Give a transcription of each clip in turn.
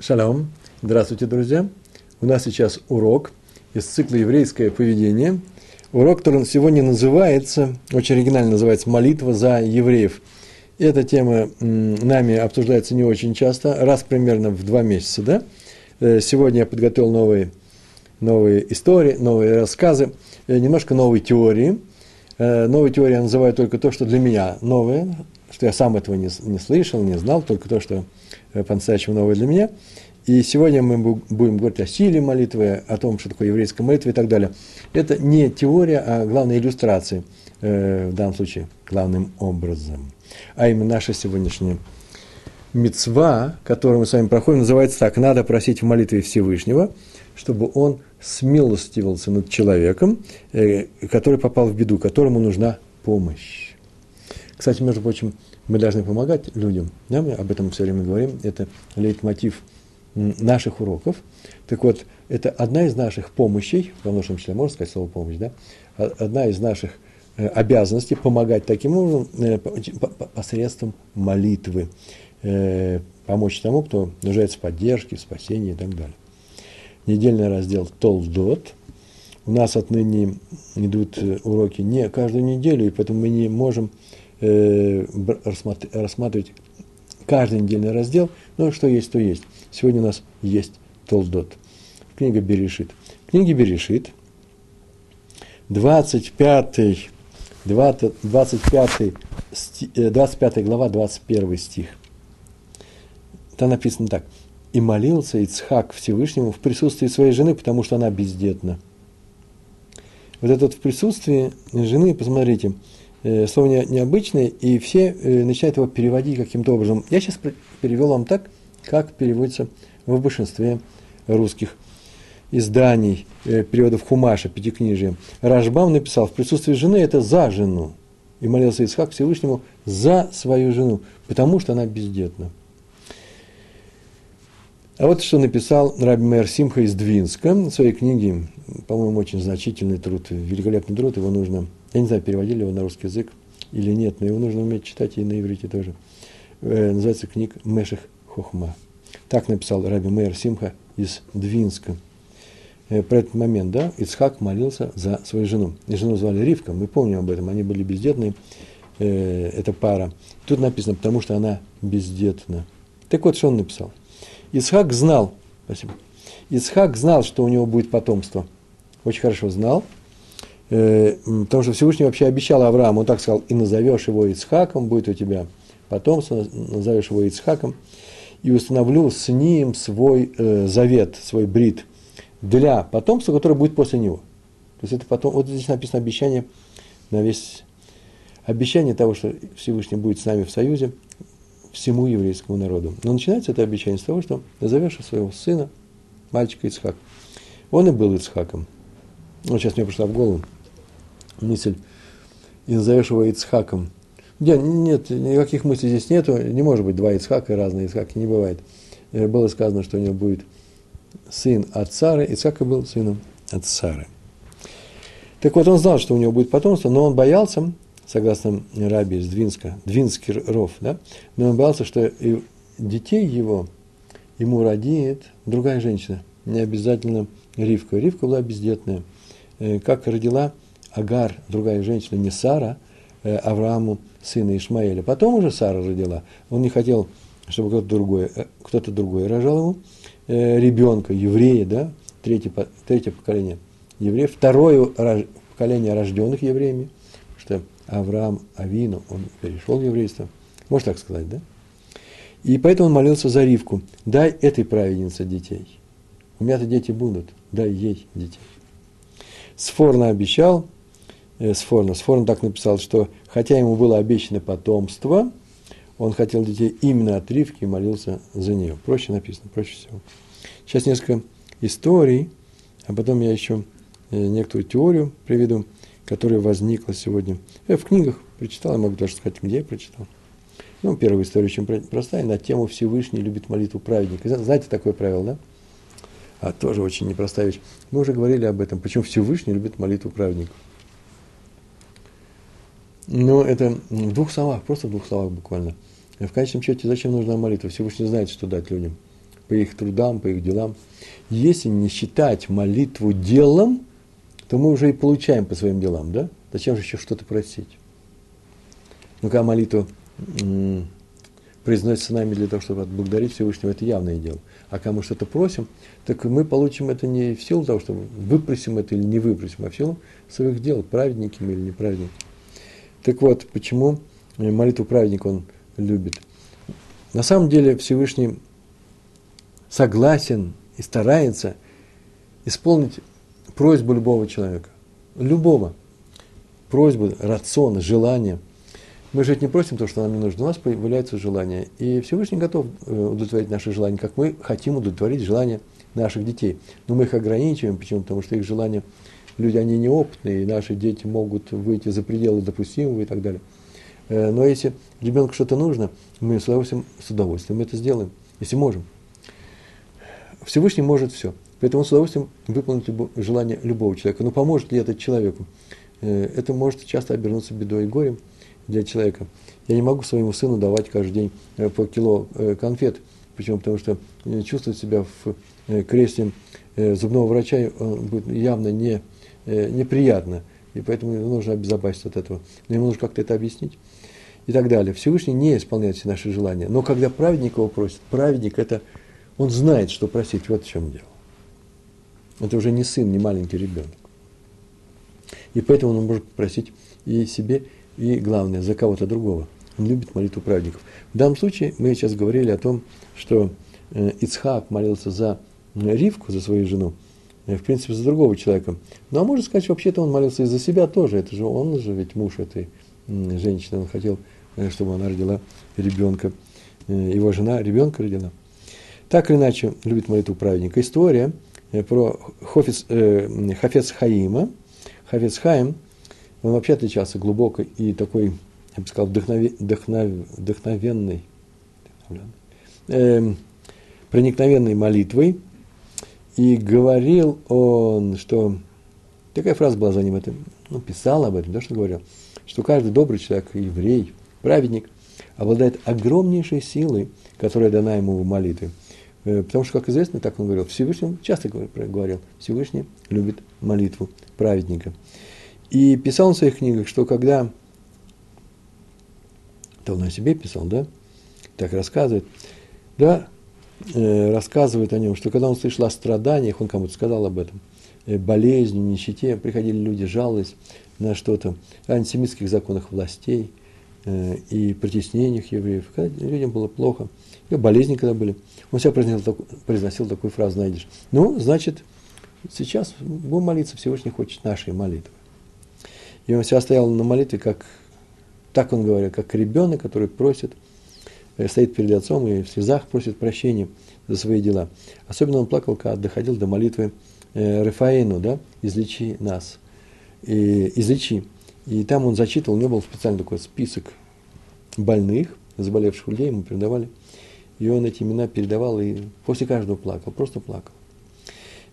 Шалом. Здравствуйте, друзья. У нас сейчас урок из цикла «Еврейское поведение». Урок, который сегодня называется, очень оригинально называется «Молитва за евреев». Эта тема нами обсуждается не очень часто, раз примерно в два месяца, да? Э, сегодня я подготовил новые, новые истории, новые рассказы, э, немножко новой теории. Э, новой теории я называю только то, что для меня новое, что я сам этого не, не слышал, не знал, только то, что по-настоящему новое для меня. И сегодня мы будем говорить о силе молитвы, о том, что такое еврейская молитва и так далее. Это не теория, а главная иллюстрация, э, в данном случае, главным образом. А именно наша сегодняшняя мецва, которую мы с вами проходим, называется так. Надо просить в молитве Всевышнего, чтобы он смилостивился над человеком, э, который попал в беду, которому нужна помощь. Кстати, между прочим, мы должны помогать людям, да, мы об этом все время говорим, это лейтмотив наших уроков. Так вот, это одна из наших помощей, в множественном числе можно сказать слово помощь, да, одна из наших э, обязанностей помогать таким образом э, посредством молитвы, э, помочь тому, кто нуждается в поддержке, в спасении и так далее. Недельный раздел Толдот. У нас отныне идут уроки не каждую неделю, и поэтому мы не можем Э, рассматривать каждый недельный раздел, но что есть, то есть. Сегодня у нас есть Толдот. Книга Берешит. Книги Берешит, 25, 20, 25, 25 глава, 21 стих. Там написано так. «И молился Ицхак Всевышнему в присутствии своей жены, потому что она бездетна». Вот это вот в присутствии жены, посмотрите, слово не, необычное, и все э, начинают его переводить каким-то образом. Я сейчас перевел вам так, как переводится в большинстве русских изданий, э, переводов Хумаша, Пятикнижия. Рашбам написал, в присутствии жены это за жену. И молился Исхак Всевышнему за свою жену, потому что она бездетна. А вот что написал Раби Мэр Симха из Двинска в своей книге, по-моему, очень значительный труд, великолепный труд, его нужно я не знаю, переводили его на русский язык или нет, но его нужно уметь читать и на иврите тоже. Э, называется книг Меших Хохма. Так написал Раби Мейер Симха из Двинска. Э, про этот момент, да, Ицхак молился за свою жену. И жену звали Ривка, мы помним об этом, они были бездетные, э, эта пара. Тут написано, потому что она бездетна. Так вот, что он написал. Исхак знал, спасибо, Исхак знал, что у него будет потомство. Очень хорошо знал, потому что Всевышний вообще обещал Аврааму, он так сказал, и назовешь его Ицхаком, будет у тебя потомство, назовешь его Ицхаком, и установлю с ним свой э, завет, свой брит для потомства, которое будет после него. То есть это потом, вот здесь написано обещание на весь, обещание того, что Всевышний будет с нами в союзе, всему еврейскому народу. Но начинается это обещание с того, что назовешь своего сына, мальчика Ицхак. Он и был Ицхаком. Вот сейчас мне пришла в голову мысль, и назовешь его Ицхаком. Нет, нет, никаких мыслей здесь нету, не может быть два Ицхака разные Ицхаки, не бывает. Э, было сказано, что у него будет сын от Сары, Ицхака был сыном от Сары. Так вот, он знал, что у него будет потомство, но он боялся, согласно Раби из Двинска, Двинский ров, да, но он боялся, что и детей его ему родит другая женщина, не обязательно Ривка. Ривка была бездетная. Э, как родила Агар, другая женщина, не Сара, э, Аврааму, сына Ишмаэля. Потом уже Сара родила. Он не хотел, чтобы кто-то другой, э, кто-то другой рожал ему ребенка, еврея, да, третье, третье поколение евреев, второе поколение рожденных евреями, что Авраам Авину, он перешел в еврейство, можно так сказать, да? И поэтому он молился за Ривку. Дай этой праведнице детей. У меня-то дети будут, дай ей детей. Сфорно обещал, э, Сфорно. Сфорно так написал, что хотя ему было обещано потомство, он хотел детей именно от Ривки и молился за нее. Проще написано, проще всего. Сейчас несколько историй, а потом я еще э, некоторую теорию приведу, которая возникла сегодня. Я в книгах прочитал, я могу даже сказать, где я прочитал. Ну, первая история очень простая, на тему Всевышний любит молитву праведника. Знаете такое правило, да? А тоже очень непростая вещь. Мы уже говорили об этом, почему Всевышний любит молитву праведников. Но это в двух словах, просто в двух словах буквально. В конечном счете, зачем нужна молитва? Всевышний знает, что дать людям. по их трудам, по их делам. Если не считать молитву делом, то мы уже и получаем по своим делам, да? Зачем же еще что-то просить? Ну, когда молитва м- произносится нами для того, чтобы отблагодарить Всевышнего, это явное дело. А мы что-то просим, так мы получим это не в силу того, что выпросим это или не выпросим, а в силу своих дел, праведники мы или неправедники. Так вот, почему молитву праведника он любит? На самом деле Всевышний согласен и старается исполнить просьбу любого человека. Любого. Просьбу, рацион, желание. Мы же не просим то, что нам не нужно. У нас появляется желание. И Всевышний готов э, удовлетворить наши желания, как мы хотим удовлетворить желания наших детей. Но мы их ограничиваем. Почему? Потому что их желания, люди, они неопытные, и наши дети могут выйти за пределы допустимого и так далее. Э, но если ребенку что-то нужно, мы с удовольствием, с удовольствием это сделаем, если можем. Всевышний может все. Поэтому он с удовольствием выполнит любо, желание любого человека. Но поможет ли это человеку? Э, это может часто обернуться бедой и горем для человека. Я не могу своему сыну давать каждый день э, по кило э, конфет. Почему? Потому что чувствовать себя в кресле зубного врача будет явно не, неприятно. И поэтому нужно обезопасить от этого. Но ему нужно как-то это объяснить. И так далее. Всевышний не исполняет все наши желания. Но когда праведник его просит, праведник это, он знает, что просить. Вот в чем дело. Это уже не сын, не маленький ребенок. И поэтому он может просить и себе, и, главное, за кого-то другого. Он любит молитву праведников. В данном случае мы сейчас говорили о том, что э, Ицхак молился за Ривку, за свою жену, э, в принципе, за другого человека. Ну, а можно сказать, вообще-то он молился и за себя тоже. Это же он же ведь муж этой женщины. Он хотел, э, чтобы она родила ребенка. Его жена ребенка родила. Так или иначе, любит молитву праведника. История – Э, про Хофиц, э, Хафец Хаима. Хафец Хаим, он вообще отличался глубокой и такой, я бы сказал, вдохнове, вдохнов, вдохновенной, э, проникновенной молитвой. И говорил он, что такая фраза была за ним, это, ну, писал об этом, да, что говорил, что каждый добрый человек, еврей, праведник, обладает огромнейшей силой, которая дана ему в молитве – Э, потому что, как известно, так он говорил, Всевышний, часто говорил, Всевышний любит молитву праведника. И писал он в своих книгах, что когда, то он о себе писал, да, так рассказывает, да, э, рассказывает о нем, что когда он слышал о страданиях, он кому-то сказал об этом, э, болезни, нищете, приходили люди, жаловались на что-то, антисемитских законах властей э, и притеснениях евреев, когда людям было плохо, и болезни когда были – он всегда произносил, произносил такую фразу, найдешь. Ну, значит, сейчас будем молиться, Всевышний хочет нашей молитвы. И он всегда стоял на молитве, как, так он говорил, как ребенок, который просит, э, стоит перед отцом и в слезах просит прощения за свои дела. Особенно он плакал, когда доходил до молитвы э, Рафаину, да, излечи нас, и, излечи. И там он зачитывал, у него был специальный такой список больных, заболевших людей, ему передавали – и он эти имена передавал и после каждого плакал, просто плакал.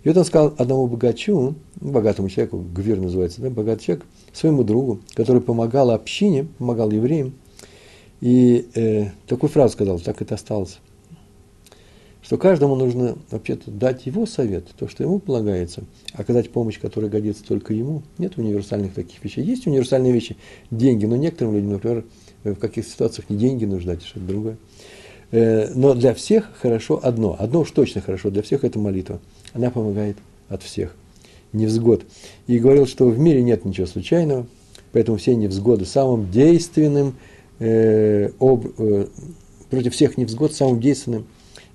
И вот он сказал одному богачу, богатому человеку, Гвир называется, да, богатый человек, своему другу, который помогал общине, помогал евреям, и э, такую фразу сказал, так это осталось, что каждому нужно вообще-то дать его совет, то, что ему полагается, оказать помощь, которая годится только ему. Нет универсальных таких вещей. Есть универсальные вещи, деньги, но некоторым людям, например, в каких-то ситуациях не деньги нужны, а что-то другое. Э, но для всех хорошо одно. Одно уж точно хорошо для всех – это молитва. Она помогает от всех. Невзгод. И говорил, что в мире нет ничего случайного, поэтому все невзгоды самым действенным, э, об, э, против всех невзгод самым действенным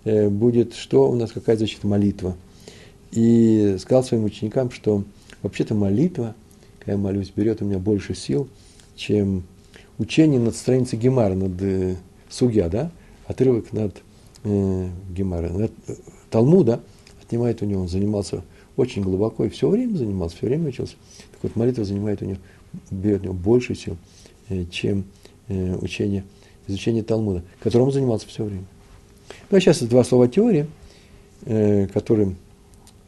э, будет, что у нас какая защита молитва. И сказал своим ученикам, что вообще-то молитва, когда я молюсь, берет у меня больше сил, чем учение над страницей Гемара, над э, Сугья, да? отрывок над э, Гемара, над э, Талмуда, отнимает у него, он занимался очень глубоко и все время занимался, все время учился. Так вот, молитва занимает у него, берет у него больше сил, э, чем э, учение, изучение Талмуда, которым он занимался все время. Ну, а сейчас два слова теории, э, которым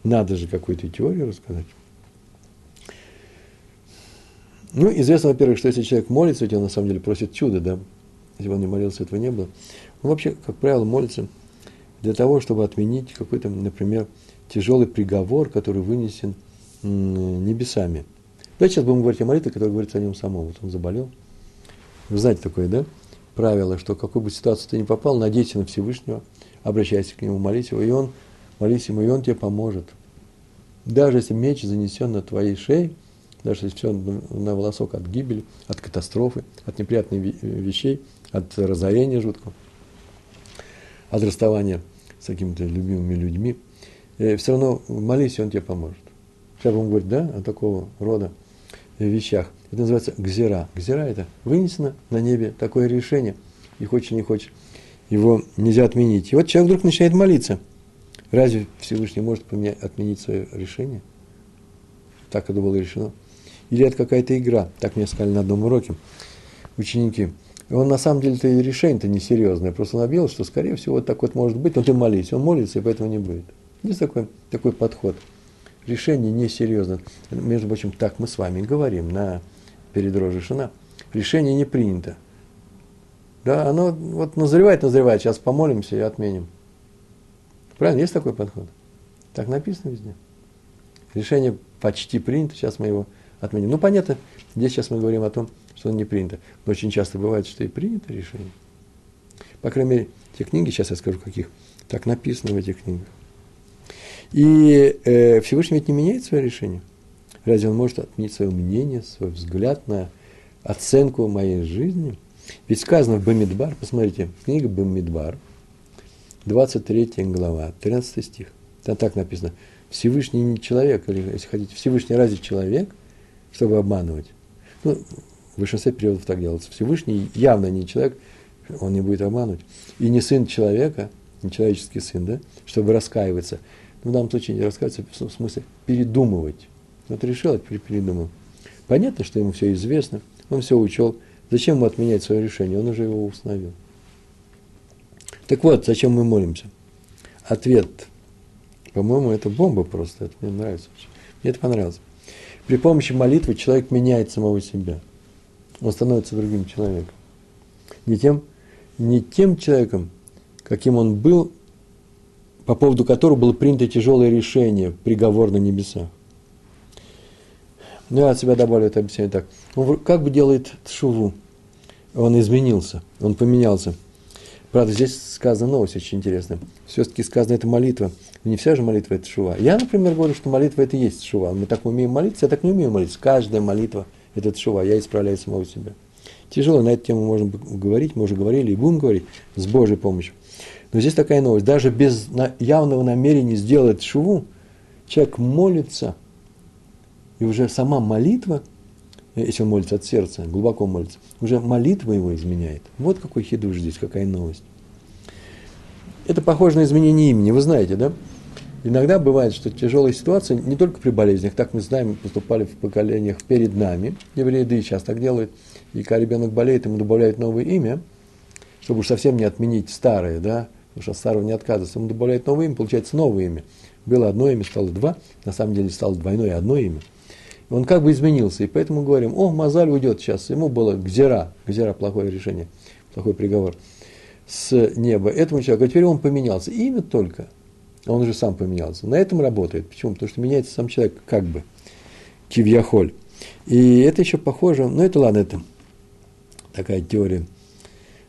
надо же какую-то теорию рассказать. Ну, известно, во-первых, что если человек молится, ведь он на самом деле просит чуда, да, если бы он не молился, этого не было. Он вообще, как правило, молится для того, чтобы отменить какой-то, например, тяжелый приговор, который вынесен небесами. Давайте сейчас будем говорить о молитве, которая говорится о нем самом. Вот он заболел. Вы знаете такое, да? Правило, что какую бы ситуацию ты ни попал, надейся на Всевышнего, обращайся к нему, молись его, и он, молись ему, и он тебе поможет. Даже если меч занесен на твоей шее, даже если все на волосок от гибели, от катастрофы, от неприятных вещей, от разорения жуткого, от расставания с какими-то любимыми людьми, э, все равно молись, и он тебе поможет. Сейчас будем говорить, да, о такого рода вещах. Это называется гзира. Гзира – это вынесено на небе такое решение, и хочешь, не хочешь, его нельзя отменить. И вот человек вдруг начинает молиться. Разве Всевышний может поменять, отменить свое решение? Так это было решено. Или это какая-то игра, так мне сказали на одном уроке ученики. И он на самом деле-то и решение-то несерьезное. Просто он объявил, что, скорее всего, вот так вот может быть, но ты молись. Он молится, и поэтому не будет. Есть такой, такой подход. Решение несерьезно. Между прочим, так мы с вами говорим на перед Рожешина. Решение не принято. Да, оно вот назревает, назревает, сейчас помолимся и отменим. Правильно, есть такой подход? Так написано везде. Решение почти принято, сейчас мы его отменим. Ну, понятно, здесь сейчас мы говорим о том, что не принято. Но очень часто бывает, что и принято решение. По крайней мере, те книги, сейчас я скажу каких, так написано в этих книгах. И э, Всевышний ведь не меняет свое решение. Разве он может отменить свое мнение, свой взгляд на оценку моей жизни? Ведь сказано в Бамидбар, посмотрите, книга Бамидбар, 23 глава, 13 стих. Там так написано. Всевышний не человек, или, если хотите, Всевышний разве человек, чтобы обманывать? Ну, в большинстве переводов так делается. Всевышний явно не человек, он не будет обманывать. И не сын человека, не человеческий сын, да, чтобы раскаиваться. Ну, в данном случае не раскаиваться, в смысле передумывать. Вот решил, а теперь передумал. Понятно, что ему все известно, он все учел. Зачем ему отменять свое решение? Он уже его установил. Так вот, зачем мы молимся? Ответ. По-моему, это бомба просто. Это мне нравится. Мне это понравилось. При помощи молитвы человек меняет самого себя он становится другим человеком. Не тем, не тем человеком, каким он был, по поводу которого было принято тяжелое решение, приговор на небесах. Ну, я от себя добавлю это объяснение так. Он как бы делает шуву. Он изменился, он поменялся. Правда, здесь сказана новость очень интересная. Все-таки сказано это молитва. Не вся же молитва это шува. Я, например, говорю, что молитва это и есть шува. Мы так умеем молиться, я так не умею молиться. Каждая молитва – этот шува, я исправляю самого себя. Тяжело, на эту тему можно говорить, мы уже говорили и будем говорить с Божьей помощью. Но здесь такая новость. Даже без явного намерения сделать шуву, человек молится, и уже сама молитва, если он молится от сердца, глубоко молится, уже молитва его изменяет. Вот какой хидуш здесь, какая новость. Это похоже на изменение имени, вы знаете, да? Иногда бывает, что тяжелые ситуации не только при болезнях, так мы знаем, поступали в поколениях перед нами, евреи, да и сейчас так делают, и когда ребенок болеет, ему добавляют новое имя, чтобы уж совсем не отменить старое, да, потому что старого не отказываться, ему добавляют новое имя, получается новое имя. Было одно имя, стало два, на самом деле стало двойное одно имя. Он как бы изменился, и поэтому говорим, о, Мазаль уйдет сейчас, ему было гзера, гзера плохое решение, плохой приговор с неба этому человеку, а теперь он поменялся, имя только – он уже сам поменялся. На этом работает. Почему? Потому что меняется сам человек как бы, кивьяхоль. И это еще похоже, ну это ладно, это такая теория.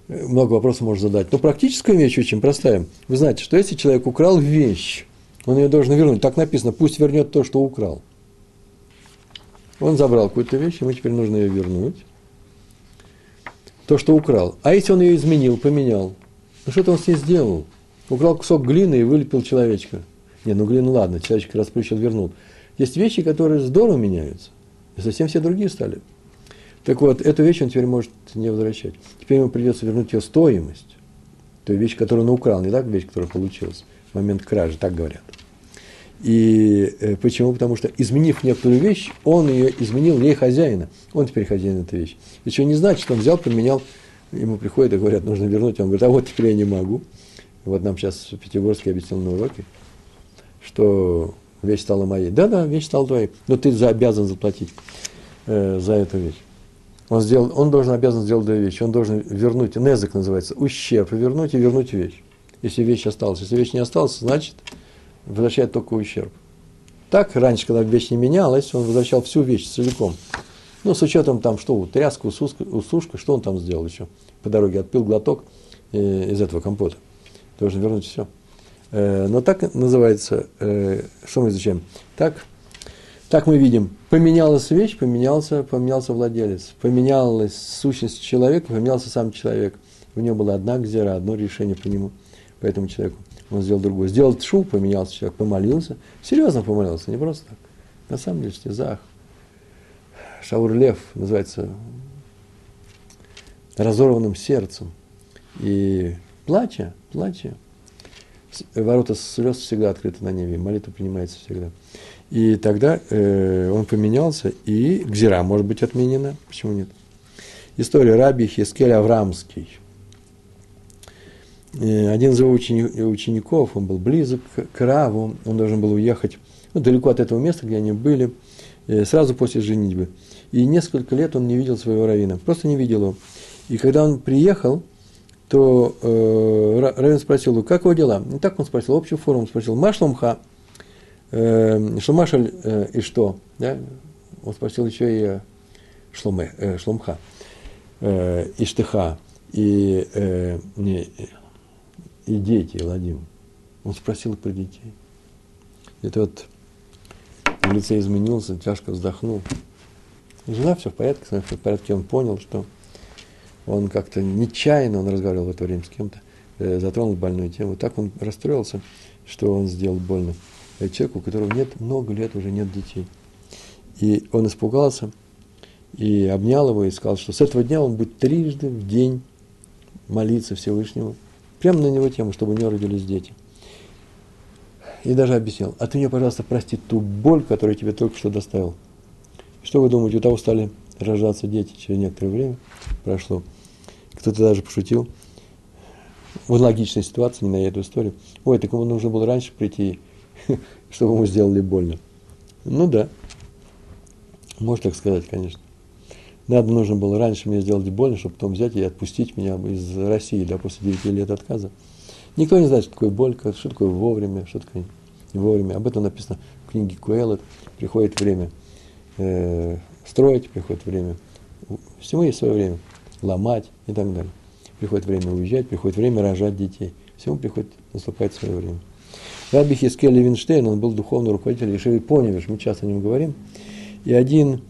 Много вопросов можно задать. Но практическая вещь очень простая. Вы знаете, что если человек украл вещь, он ее должен вернуть. Так написано, пусть вернет то, что украл. Он забрал какую-то вещь, ему теперь нужно ее вернуть. То, что украл. А если он ее изменил, поменял, ну что-то он с ней сделал – Украл кусок глины и вылепил человечка. Не, ну глину ладно, человечка расплющил, вернул. Есть вещи, которые здорово меняются. И совсем все другие стали. Так вот, эту вещь он теперь может не возвращать. Теперь ему придется вернуть ее стоимость. Той вещь, которую он украл, не так вещь, которая получилась в момент кражи, так говорят. И э, почему? Потому что, изменив некоторую вещь, он ее изменил ей хозяина. Он теперь хозяин этой вещи. Еще не значит, что он взял, поменял, ему приходят и говорят, нужно вернуть. Он говорит, а вот теперь я не могу. Вот нам сейчас Пятигорский объяснил на уроке, что вещь стала моей. Да-да, вещь стала твоей, но ты за, обязан заплатить э, за эту вещь. Он, сделал, он должен обязан сделать две вещи. Он должен вернуть, незак называется, ущерб, вернуть и вернуть вещь. если вещь осталась. Если вещь не осталась, значит, возвращает только ущерб. Так, раньше, когда вещь не менялась, он возвращал всю вещь целиком. Ну, с учетом там, что, тряска, усушка, усушка, что он там сделал еще? По дороге отпил глоток э, из этого компота. Должен вернуть все. Э, но так называется, э, что мы изучаем? Так, так мы видим, поменялась вещь, поменялся, поменялся владелец, поменялась сущность человека, поменялся сам человек. У него была одна гзера, одно решение по нему, по этому человеку. Он сделал другое. Сделал тшу, поменялся человек, помолился. Серьезно помолился, не просто так. На самом деле, стезах. Шаур Лев называется разорванным сердцем. И плача, плача, ворота слез всегда открыты на небе, молитва принимается всегда. И тогда э, он поменялся, и Гзира может быть отменена. Почему нет? История Раби Хискель Аврамский. Э, один из его учеников, он был близок к Раву, он должен был уехать ну, далеко от этого места, где они были, э, сразу после женитьбы. И несколько лет он не видел своего равина, просто не видел его. И когда он приехал, то э, Равин спросил его, как его дела? И так он спросил, общую форму спросил, Машломха, э, Шломашаль э, и что? Да? Он спросил еще и Шломе, э, Шломха, э, Иштыха, и, э, не, и дети, Ладим. Он спросил про детей. Это вот в лице изменился, тяжко вздохнул. Жена все в порядке, все в порядке. Он понял, что он как-то нечаянно, он разговаривал в это время с кем-то, э, затронул больную тему. Так он расстроился, что он сделал больно человеку, у которого нет много лет, уже нет детей. И он испугался и обнял его и сказал, что с этого дня он будет трижды в день молиться Всевышнему, прямо на него тему, чтобы у него родились дети. И даже объяснил, а ты мне, пожалуйста, прости ту боль, которую я тебе только что доставил. Что вы думаете, у того стали рождаться дети через некоторое время прошло. Кто-то даже пошутил в логичной ситуации, не на эту историю. Ой, так ему нужно было раньше прийти, чтобы ему сделали больно. Ну да, можно так сказать, конечно. Надо нужно было раньше мне сделать больно, чтобы потом взять и отпустить меня из России, да, после 9 лет отказа. Никто не знает, что такое боль, что такое вовремя, что такое не вовремя. Об этом написано в книге Куэллет. Приходит время э, строить, приходит время. Всему есть свое время. Ломать и так далее. Приходит время уезжать, приходит время рожать детей. Всему приходит, наступает свое время. Раби Хискель Левинштейн, он был духовный руководитель Ешивы Поневиш, мы часто о нем говорим. И один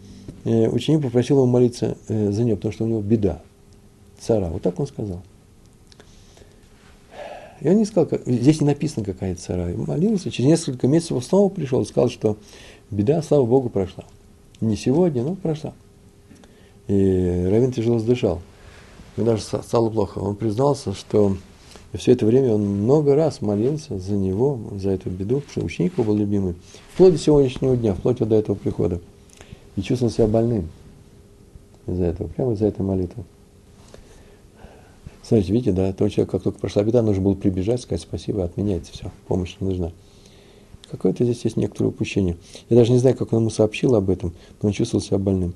ученик попросил его молиться э, за него, потому что у него беда, цара. Вот так он сказал. И он не сказал, как, здесь не написано какая цара. И молился, через несколько месяцев снова пришел и сказал, что беда, слава Богу, прошла. Не сегодня, но прошла. И Равин тяжело сдышал. Ему даже стало плохо. Он признался, что все это время он много раз молился за него, за эту беду, потому что ученик его был любимый. Вплоть до сегодняшнего дня, вплоть до этого прихода. И чувствовал себя больным из-за этого, прямо из-за этой молитвы. Смотрите, видите, да, тот человек, как только прошла беда, нужно было прибежать, сказать спасибо, отменяется все, помощь не нужна. Какое-то здесь есть некоторое упущение. Я даже не знаю, как он ему сообщил об этом, но он чувствовал себя больным.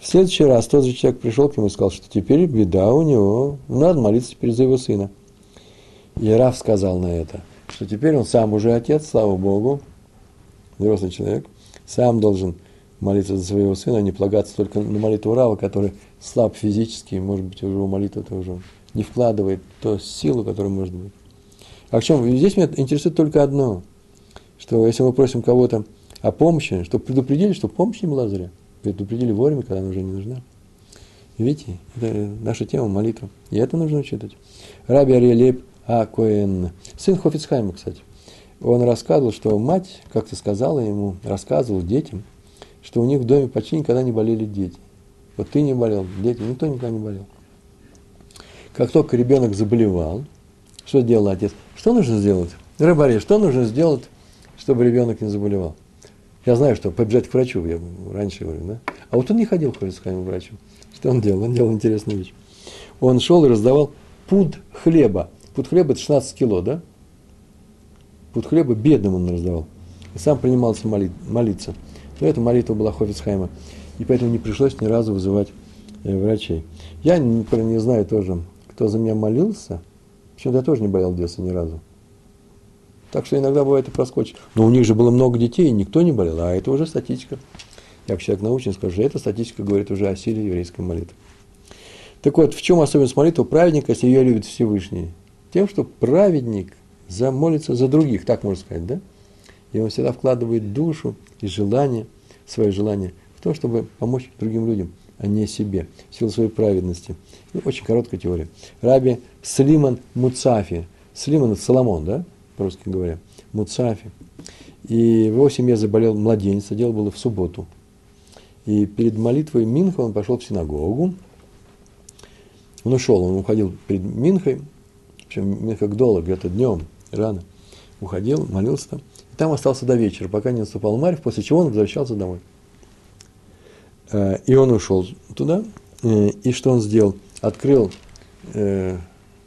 В следующий раз тот же человек пришел к нему и сказал, что теперь беда у него, надо молиться теперь за его сына. И Раф сказал на это, что теперь он сам уже отец, слава Богу, взрослый человек, сам должен молиться за своего сына, а не полагаться только на молитву Рава, который слаб физически, может быть, уже его молитва тоже не вкладывает ту силу, которая может быть. А в чем? Здесь меня интересует только одно, что если мы просим кого-то о помощи, чтобы предупредили, что помощь не была зря. Предупредили вовремя, когда она уже не нужна. Видите, это наша тема молитва. И это нужно учитывать. Раби Ариэлеп Акоэн, сын Хофицхайма, кстати, он рассказывал, что мать как-то сказала ему, рассказывал детям, что у них в доме почти никогда не болели дети. Вот ты не болел, дети, никто никогда не болел. Как только ребенок заболевал, что делал отец? Что нужно сделать? Рыбари, что нужно сделать, чтобы ребенок не заболевал? Я знаю, что побежать к врачу, я раньше говорю, да? А вот он не ходил к врачу. Что он делал? Он делал интересную вещь. Он шел и раздавал пуд хлеба Пуд хлеба – это 16 кило, да? Пуд хлеба бедным он раздавал. И сам принимался молить, молиться. Но эта молитва была Хофицхайма. И поэтому не пришлось ни разу вызывать э, врачей. Я не, не знаю тоже, кто за меня молился, Причем я тоже не болел в детстве ни разу. Так что иногда бывает и проскочит. Но у них же было много детей, и никто не болел, а это уже статистика. Я как человек научен скажу, что эта статистика говорит уже о силе еврейской молитвы. Так вот, в чем особенность молитвы праведника, если ее любит Всевышний? Тем, что праведник замолится за других, так можно сказать, да? И он всегда вкладывает душу и желание, свое желание в то, чтобы помочь другим людям, а не себе, в силу своей праведности. И очень короткая теория. Раби Слиман Муцафи. Слиман – это Соломон, да? по-русски говоря, Муцафи. И в его семье заболел младенец, а дело было в субботу. И перед молитвой Минха он пошел в синагогу. Он ушел, он уходил перед Минхой, причем Минха Гдола, где-то днем, рано, уходил, молился там. И там остался до вечера, пока не наступал Марьев, после чего он возвращался домой. Э, и он ушел туда, э, и что он сделал? Открыл, э,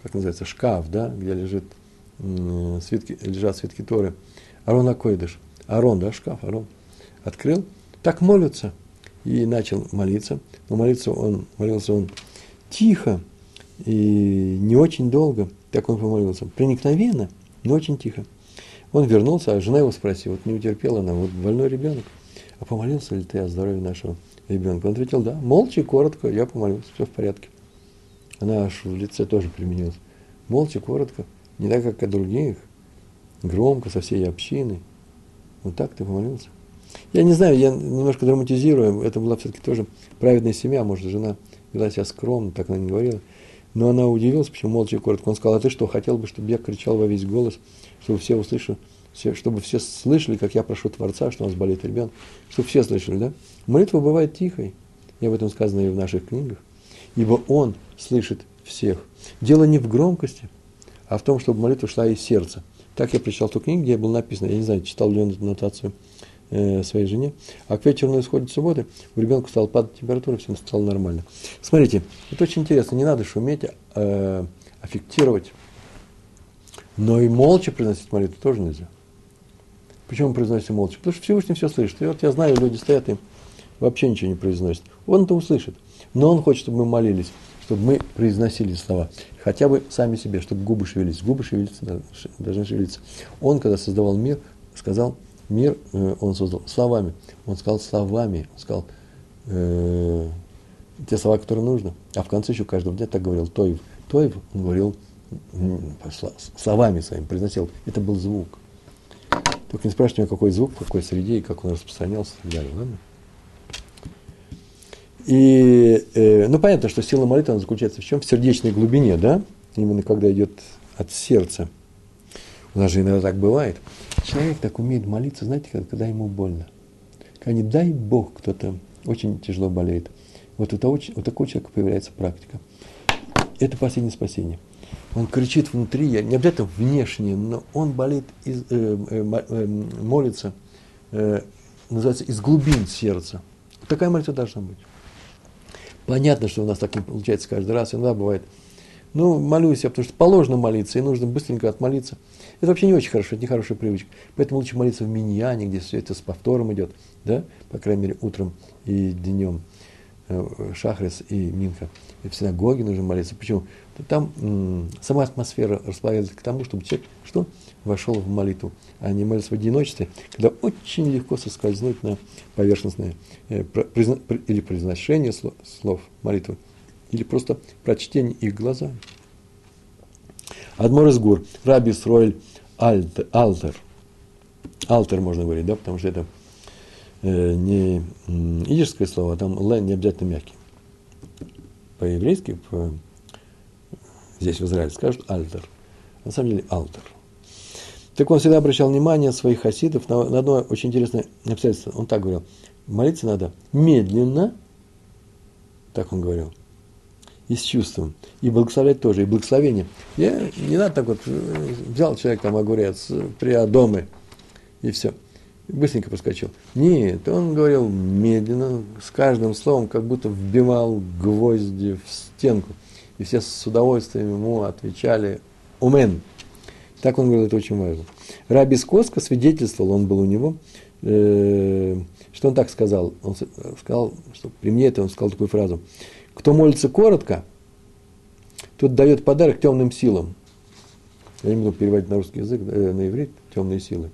как называется, шкаф, да, где лежит свитки, лежат свитки Торы. Арон Акойдыш. Арон, да, шкаф, Арон. Открыл, так молится. И начал молиться. Но молиться он, молился он тихо и не очень долго. Так он помолился. Проникновенно, но очень тихо. Он вернулся, а жена его спросила, вот не утерпела она, вот больной ребенок. А помолился ли ты о здоровье нашего ребенка? Он ответил, да, молча и коротко, я помолился, все в порядке. Она аж в лице тоже применилась. Молча, коротко, не так, как от других, громко, со всей общины. Вот так ты помолился. Я не знаю, я немножко драматизирую, это была все-таки тоже праведная семья, может, жена вела себя скромно, так она не говорила. Но она удивилась, почему молча и коротко. Он сказал, а ты что, хотел бы, чтобы я кричал во весь голос, чтобы все услышали, все, чтобы все слышали, как я прошу Творца, что у нас болит ребенок, чтобы все слышали, да? Молитва бывает тихой, и об этом сказано и в наших книгах, ибо Он слышит всех. Дело не в громкости, а в том, чтобы молитва шла из сердца. Так я прочитал ту книгу, где было написано, я не знаю, читал ли он эту нотацию э, своей жене, а к вечеру на исходе субботы у ребенка стала падать температура, все стало нормально. Смотрите, это очень интересно, не надо шуметь, э, аффектировать, но и молча произносить молитву тоже нельзя. Почему мы произносим молча? Потому что Всевышний все слышит. И вот я знаю, люди стоят и вообще ничего не произносят. Он это услышит. Но он хочет, чтобы мы молились чтобы мы произносили слова, хотя бы сами себе, чтобы губы шевелились. Губы шевелиться, должны шевелиться. Он, когда создавал мир, сказал, мир э, он создал словами. Он сказал словами, он сказал э, те слова, которые нужно. А в конце еще каждого дня так говорил Тоев. Тоев, он говорил словами своими, произносил. Это был звук. Только не спрашивайте меня, какой звук, в какой среде и как он распространялся и так далее. Ладно? И, э, ну, понятно, что сила молитвы она заключается в чем? В сердечной глубине, да? Именно когда идет от сердца. У нас же иногда так бывает. Человек так умеет молиться, знаете, когда, когда ему больно. Когда не дай Бог кто-то очень тяжело болеет. Вот у, того, у такого человека появляется практика. Это последнее спасение. Он кричит внутри, не обязательно внешне, но он болит, из, э, э, э, молится, э, называется, из глубин сердца. Такая молитва должна быть. Понятно, что у нас так не получается каждый раз, иногда бывает. Ну, молюсь я, потому что положено молиться, и нужно быстренько отмолиться. Это вообще не очень хорошо, это не хорошая привычка. Поэтому лучше молиться в миньяне, где все это с повтором идет, да, по крайней мере, утром и днем. Э, Шахрис и Минха. И в синагоге нужно молиться. Почему? Там м, сама атмосфера располагается к тому, чтобы человек что? вошел в молитву, а не молиться в одиночестве, когда очень легко соскользнуть на поверхностное э, призна, или произношение слов, слов молитвы, или просто прочтение их глазами. Адмор из гур, Раби Сройль Альтер, Алтер можно говорить, да, потому что это э, не идишское слово, а там л не обязательно мягкий. По-еврейски, по, здесь в Израиле скажут альтер. На самом деле алтер. Так он всегда обращал внимание своих хасидов на, на одно очень интересное обстоятельство. Он так говорил, молиться надо медленно, так он говорил, и с чувством. И благословлять тоже, и благословение. Я, не надо так вот, э, взял человек там огурец, при доме, и все быстренько проскочил. Нет, он говорил медленно, с каждым словом, как будто вбивал гвозди в стенку. И все с удовольствием ему отвечали «Умен». Так он говорил, это очень важно. Раби Скоска свидетельствовал, он был у него, э, что он так сказал. Он сказал, что при мне это он сказал такую фразу. Кто молится коротко, тот дает подарок темным силам. Я не буду переводить на русский язык, э, на иврит, темные силы,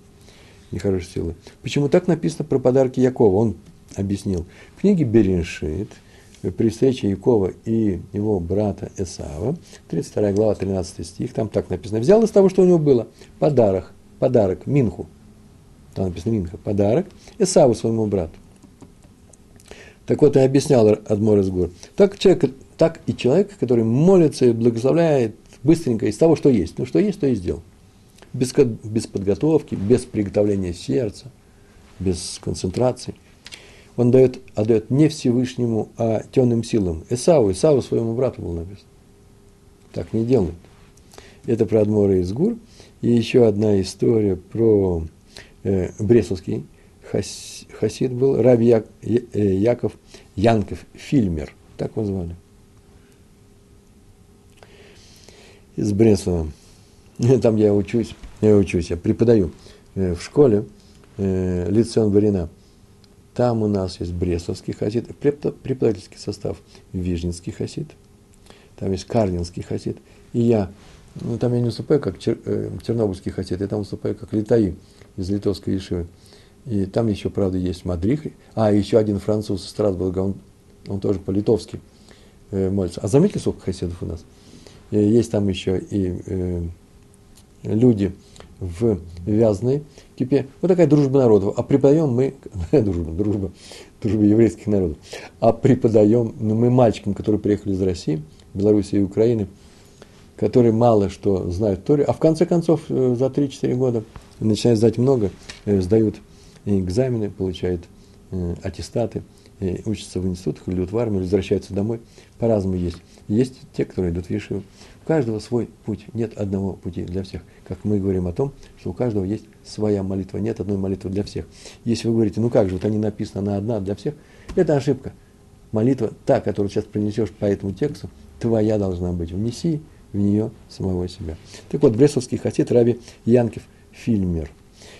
нехорошие силы. Почему так написано про подарки Якова? Он объяснил. В книге Бериншит, при встрече Якова и его брата Эсава, 32 глава, 13 стих, там так написано. Взял из того, что у него было, подарок, подарок, Минху. Там написано Минха, подарок Эсаву своему брату. Так вот, и объяснял Адмор из гор. Так, человек, так и человек, который молится и благословляет быстренько из того, что есть. Ну, что есть, то и сделал. Без, без подготовки, без приготовления сердца, без концентрации. Он дает, отдает не Всевышнему, а темным силам. Исаву, Исаву своему брату был написано. Так не делают. Это про Адмора из Гур. И еще одна история про э, Бресовский хас, хасид был, Раби Як, э, Яков Янков Фильмер. Так его звали. из Бреслова. Там я учусь, я учусь, я преподаю э, в школе э, лицеон Барина. Там у нас есть Бресловский хасид, преподавательский состав Вижнинский хасид, там есть Карнинский хасид. И я, ну, там я не выступаю как чер, э, Чернобыльский хасид, я там выступаю как Литаи из Литовской Ешивы. И там еще, правда, есть Мадрих, а еще один француз из Страсбурга, он, он тоже по-литовски э, молится. А заметили, сколько хасидов у нас? Э, есть там еще и э, люди в Вязной кипе. Вот такая дружба народов. А преподаем мы, дружба, дружба, дружба еврейских народов. А преподаем ну, мы мальчикам, которые приехали из России, Беларуси и Украины, которые мало что знают Торе, а в конце концов э, за 3-4 года начинают знать много, сдают экзамены, получают аттестаты, учатся в институтах, идут в армию, возвращаются домой. По-разному есть. Есть те, которые идут в Ешиву. Каждого свой путь. Нет одного пути для всех. Как мы говорим о том, что у каждого есть своя молитва. Нет одной молитвы для всех. Если вы говорите, ну как же, вот они написаны, она одна для всех, это ошибка. Молитва, та, которую сейчас принесешь по этому тексту, твоя должна быть. Внеси в нее самого себя. Так вот, Брестовский хасид Раби Янкев Фильмер.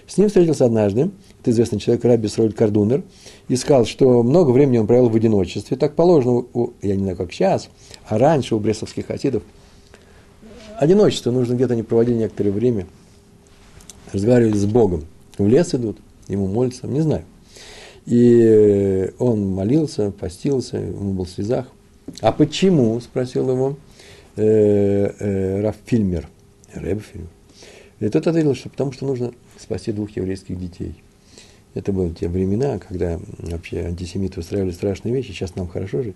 С ним встретился однажды это известный человек Раби Сроль Кардунер, и сказал, что много времени он провел в одиночестве. Так положено, у, я не знаю, как сейчас, а раньше у брестовских хасидов. Одиночество нужно где-то они проводили некоторое время, разговаривали с Богом. В лес идут, ему молятся, не знаю. И он молился, постился, ему был в слезах. А почему, спросил его э, э. И тот ответил, что потому что нужно спасти двух еврейских детей – это были те времена, когда вообще антисемиты устраивали страшные вещи, сейчас нам хорошо жить.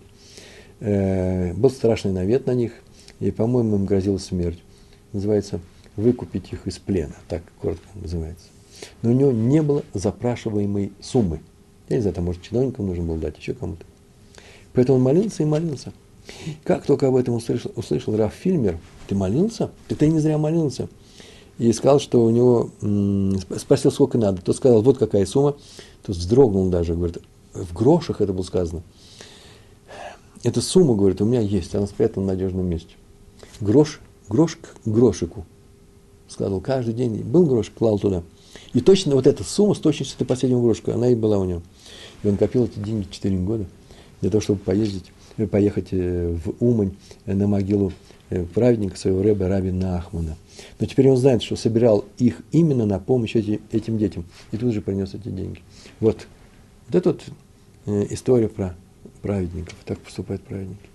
Э, был страшный навет на них, и, по-моему, им грозила смерть. Называется «выкупить их из плена», так коротко называется. Но у него не было запрашиваемой суммы. Я не знаю, там, может, чиновникам нужно было дать, еще кому-то. Поэтому он молился и молился. Как только об этом услышал, услышал Раф Фильмер, ты молился? Ты, ты не зря молился и сказал, что у него, спросил, сколько надо. Тот сказал, вот какая сумма. Тот вздрогнул даже, говорит, в грошах это было сказано. Эта сумма, говорит, у меня есть, она спрятана в надежном месте. Грош, грош к грошику. Сказал, каждый день был грош, клал туда. И точно вот эта сумма с точностью до последнего грошка, она и была у него. И он копил эти деньги 4 года для того, чтобы поездить, поехать э, в Умань э, на могилу Э, праведника своего рэба Раби Нахмана. Но теперь он знает, что собирал их именно на помощь эти, этим детям. И тут же принес эти деньги. Вот, вот это вот э, история про праведников. Так поступают праведники.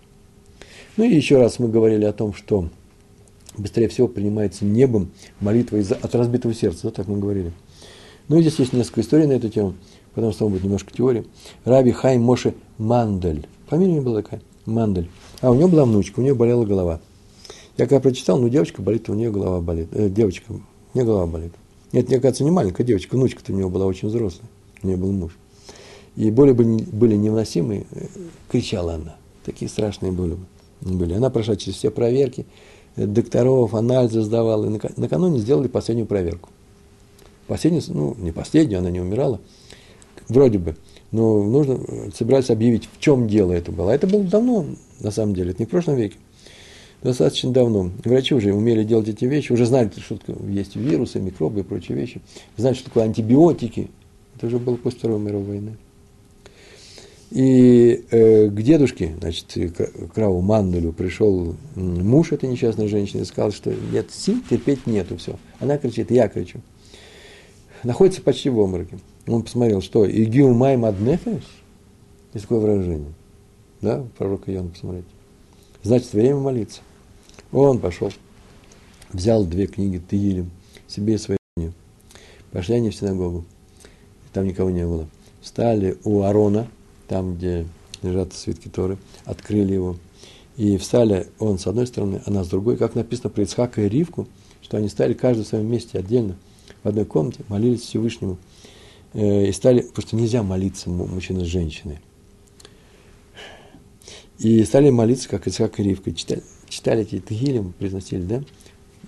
Ну и еще раз мы говорили о том, что быстрее всего принимается небом молитва из от разбитого сердца. Да, так мы говорили. Ну и здесь есть несколько историй на эту тему, потому что будет немножко теории. Раби Хайм Моше Мандель. Фамилия у была такая. Мандель. А у него была внучка, у нее болела голова. Я когда прочитал, ну, девочка болит, у нее голова болит. Э, девочка, у нее голова болит. Нет, мне кажется, не маленькая девочка, внучка-то у нее была очень взрослая. У нее был муж. И боли были невыносимые, э, кричала она. Такие страшные боли были. Она прошла через все проверки, э, докторов, анализы сдавала. И накануне сделали последнюю проверку. Последнюю, ну, не последнюю, она не умирала, вроде бы. Но нужно, э, собирались объявить, в чем дело это было. А это было давно, на самом деле, это не в прошлом веке достаточно давно. Врачи уже умели делать эти вещи, уже знали, что есть вирусы, микробы и прочие вещи. Знали, что такое антибиотики. Это уже было после Второй мировой войны. И э, к дедушке, значит, к Раву Мандулю пришел муж этой несчастной женщины и сказал, что нет сил, терпеть нету, все. Она кричит, я кричу. Находится почти в обмороке. Он посмотрел, что «Игиу май маднефеш» есть такое выражение. Да, пророка Иоанна, посмотрите. Значит, время молиться. Он пошел, взял две книги Тиилем, себе и своей Пошли они в синагогу. Там никого не было. Встали у Арона, там, где лежат свитки Торы, открыли его. И встали он с одной стороны, она с другой. Как написано про Ицхака и Ривку, что они стали каждый в своем месте отдельно, в одной комнате, молились Всевышнему. Э, и стали, потому что нельзя молиться мужчина с женщиной. И стали молиться, как Ицхак и Ривка. Читали, читали Тгилем, произносили, да?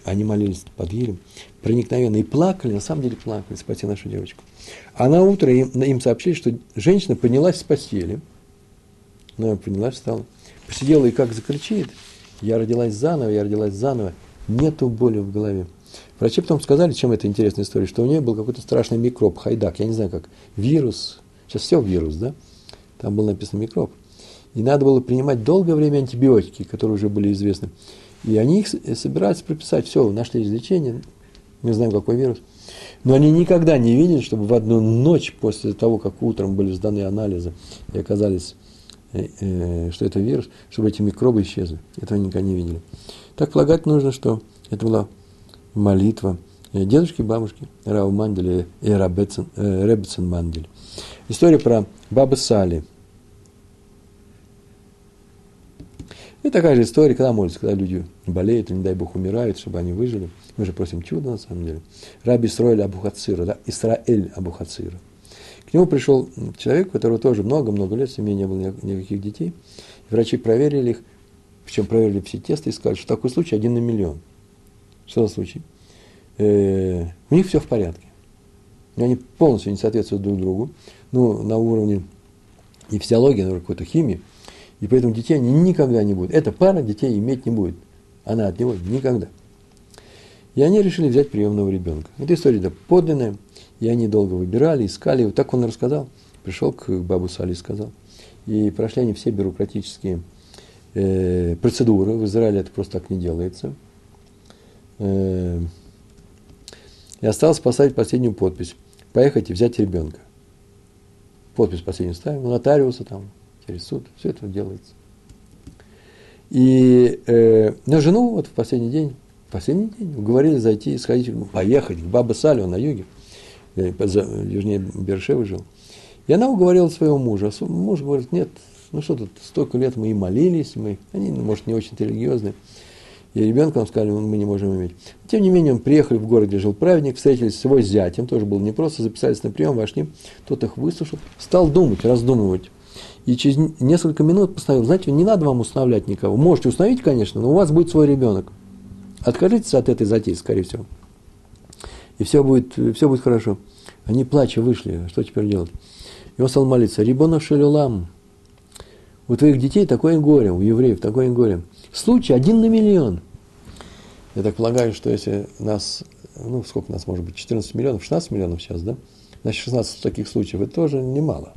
Они молились под Гилем, проникновенно. И плакали, на самом деле плакали, спаси нашу девочку. А на утро им, им сообщили, что женщина поднялась с постели. Она поднялась, встала. Посидела и как закричит. Я родилась заново, я родилась заново. Нету боли в голове. Врачи потом сказали, чем это интересная история, что у нее был какой-то страшный микроб, хайдак, я не знаю как, вирус, сейчас все вирус, да? Там был написан микроб. И надо было принимать долгое время антибиотики, которые уже были известны. И они их собираются прописать. Все, нашли излечение, мы знаем, какой вирус. Но они никогда не видели, чтобы в одну ночь после того, как утром были сданы анализы и оказались, э, э, что это вирус, чтобы эти микробы исчезли. Этого никогда не видели. Так полагать нужно, что это была молитва дедушки и бабушки Рау Манделя и Ребецен Мандель. История про бабы Сали – И такая же история, когда молятся, когда люди болеют, не дай Бог, умирают, чтобы они выжили. Мы же просим чуда, на самом деле. Раби Исраэль Абухацира, да, Исраэль Абухацира. К нему пришел человек, у которого тоже много-много лет, в семье не было никаких детей. Врачи проверили их, причем проверили все тесты и сказали, что такой случай один на миллион. Что за случай? Э, у них все в порядке. Они полностью не соответствуют друг другу. Ну, на уровне и физиологии, наверное, какой-то химии – и поэтому детей они никогда не будут. Эта пара детей иметь не будет. Она от него никогда. И они решили взять приемного ребенка. Эта история подлинная. И они долго выбирали, искали. Вот так он рассказал. Пришел к бабу Сали и сказал. И прошли они все бюрократические э, процедуры. В Израиле это просто так не делается. Э, и осталось поставить последнюю подпись. Поехать и взять ребенка. Подпись последнюю ставим. Нотариуса там, через суд, все это делается. И э, на жену вот в последний день, в последний день уговорили зайти, сходить, поехать к Баба Салю на юге, южнее Бершевы жил. И она уговорила своего мужа. Муж говорит, нет, ну что тут, столько лет мы и молились, мы, они, ну, может, не очень религиозные. И ребенка нам сказали, мы не можем иметь. Тем не менее, он приехали в город, где жил праведник, встретились с его зятем, тоже было непросто, записались на прием, вошли, тот их выслушал, стал думать, раздумывать и через несколько минут постановил, знаете, не надо вам устанавливать никого. Можете установить, конечно, но у вас будет свой ребенок. Откажитесь от этой затеи, скорее всего. И все будет, все будет хорошо. Они плача вышли, что теперь делать? И он стал молиться, Рибона Шелюлам, у твоих детей такое горе, у евреев такое горе. Случай один на миллион. Я так полагаю, что если нас, ну, сколько нас может быть, 14 миллионов, 16 миллионов сейчас, да? Значит, 16 таких случаев, это тоже немало.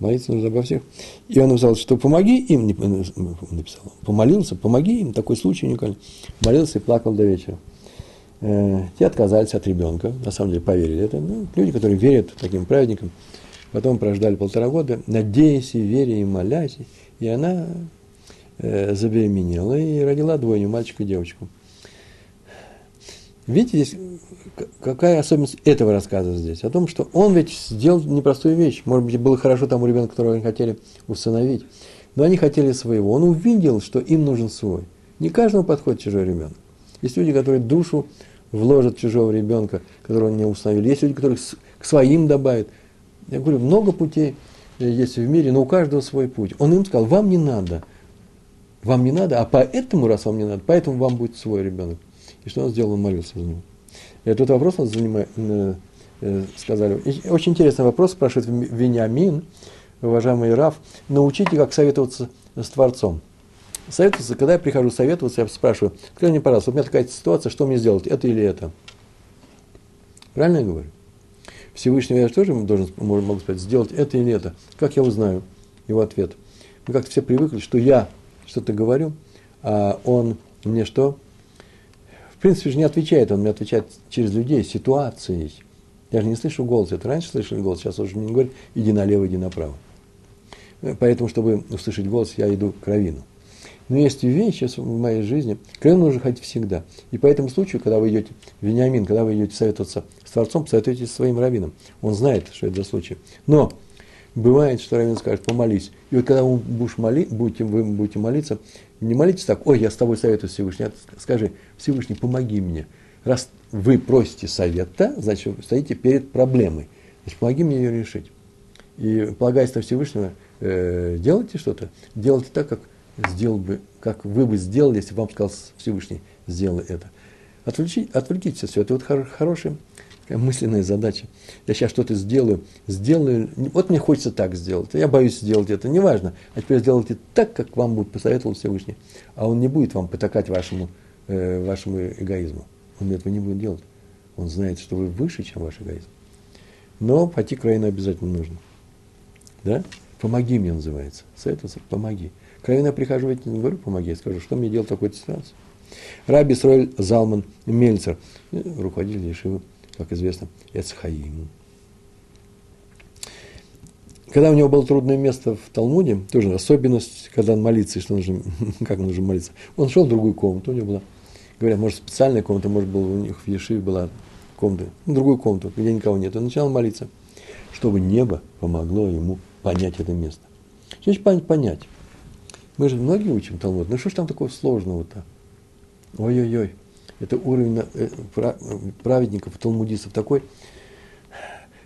Молиться нужно обо всех. И он написал, что помоги им, написал, помолился, помоги им, такой случай уникальный. Молился и плакал до вечера. Э, те отказались от ребенка, на самом деле поверили. Это ну, люди, которые верят таким праведникам. Потом прождали полтора года, надеясь и веря и молясь. И она э, забеременела и родила двойню, мальчика и девочку. Видите, здесь какая особенность этого рассказа здесь? О том, что он ведь сделал непростую вещь. Может быть, было хорошо тому ребенку, которого они хотели усыновить. Но они хотели своего. Он увидел, что им нужен свой. Не каждому подходит чужой ребенок. Есть люди, которые душу вложат чужого ребенка, которого не установили. Есть люди, которые к своим добавят. Я говорю, много путей есть в мире, но у каждого свой путь. Он им сказал, вам не надо. Вам не надо, а поэтому, раз вам не надо, поэтому вам будет свой ребенок. И что он сделал? Он молился за него. Этот вопрос он занимает, э, э, сказали. И очень интересный вопрос спрашивает Вениамин, уважаемый Раф. Научите, как советоваться с Творцом. Советоваться, когда я прихожу советоваться, я спрашиваю, скажи мне, пожалуйста, у меня такая ситуация, что мне сделать, это или это? Правильно я говорю? Всевышний я тоже должен, могу сказать, сделать это или это. Как я узнаю? его ответ. Мы как-то все привыкли, что я что-то говорю, а он мне что? Принципе же не отвечает, он мне отвечает через людей, ситуацией. Я же не слышу голос. Это раньше слышали голос, сейчас уже не говорит, иди налево, иди направо. Поэтому, чтобы услышать голос, я иду к равину. Но есть вещи в моей жизни, к равину нужно ходить всегда. И по этому случаю, когда вы идете, Вениамин, когда вы идете советоваться с Творцом, посоветуйтесь со своим раввином. Он знает, что это за случай. Но бывает, что раввин скажет, помолись. И вот когда вы будете, вы будете молиться, не молитесь так, ой, я с тобой советую Всевышний, а скажи, Всевышний, помоги мне. Раз вы просите совета, значит, вы стоите перед проблемой. Значит, помоги мне ее решить. И полагаясь на Всевышнего, э, делайте что-то, делайте так, как сделал бы, как вы бы сделали, если бы вам сказал Всевышний, сделай это. Отвлеките, отвлекитесь от всего. Это вот хор, хорошая мысленная задача. Я сейчас что-то сделаю, сделаю, вот мне хочется так сделать, я боюсь сделать это, неважно. А теперь сделайте так, как вам будет посоветовал Всевышний. А он не будет вам потакать вашему, э, вашему эгоизму. Он этого не будет делать. Он знает, что вы выше, чем ваш эгоизм. Но пойти к Раину обязательно нужно. Да? Помоги мне называется. Советоваться, помоги. К Раину я прихожу, не говорю, помоги, я скажу, что мне делать в такой ситуации. Раби Сройль Залман Мельцер, руководитель Ешивы, как известно, Эцхаим. Когда у него было трудное место в Талмуде, тоже особенность, когда он молится, и что нужно, как нужно молиться, он шел в другую комнату, у него была говорят, может, специальная комната, может, была у них в Ешиве была комната, ну, другую комнату, где никого нет. Он начал молиться, чтобы небо помогло ему понять это место. Что значит понять? Мы же многие учим Талмуд. Ну, что ж там такого сложного-то? Ой-ой-ой. Это уровень э, праведников, талмудистов такой.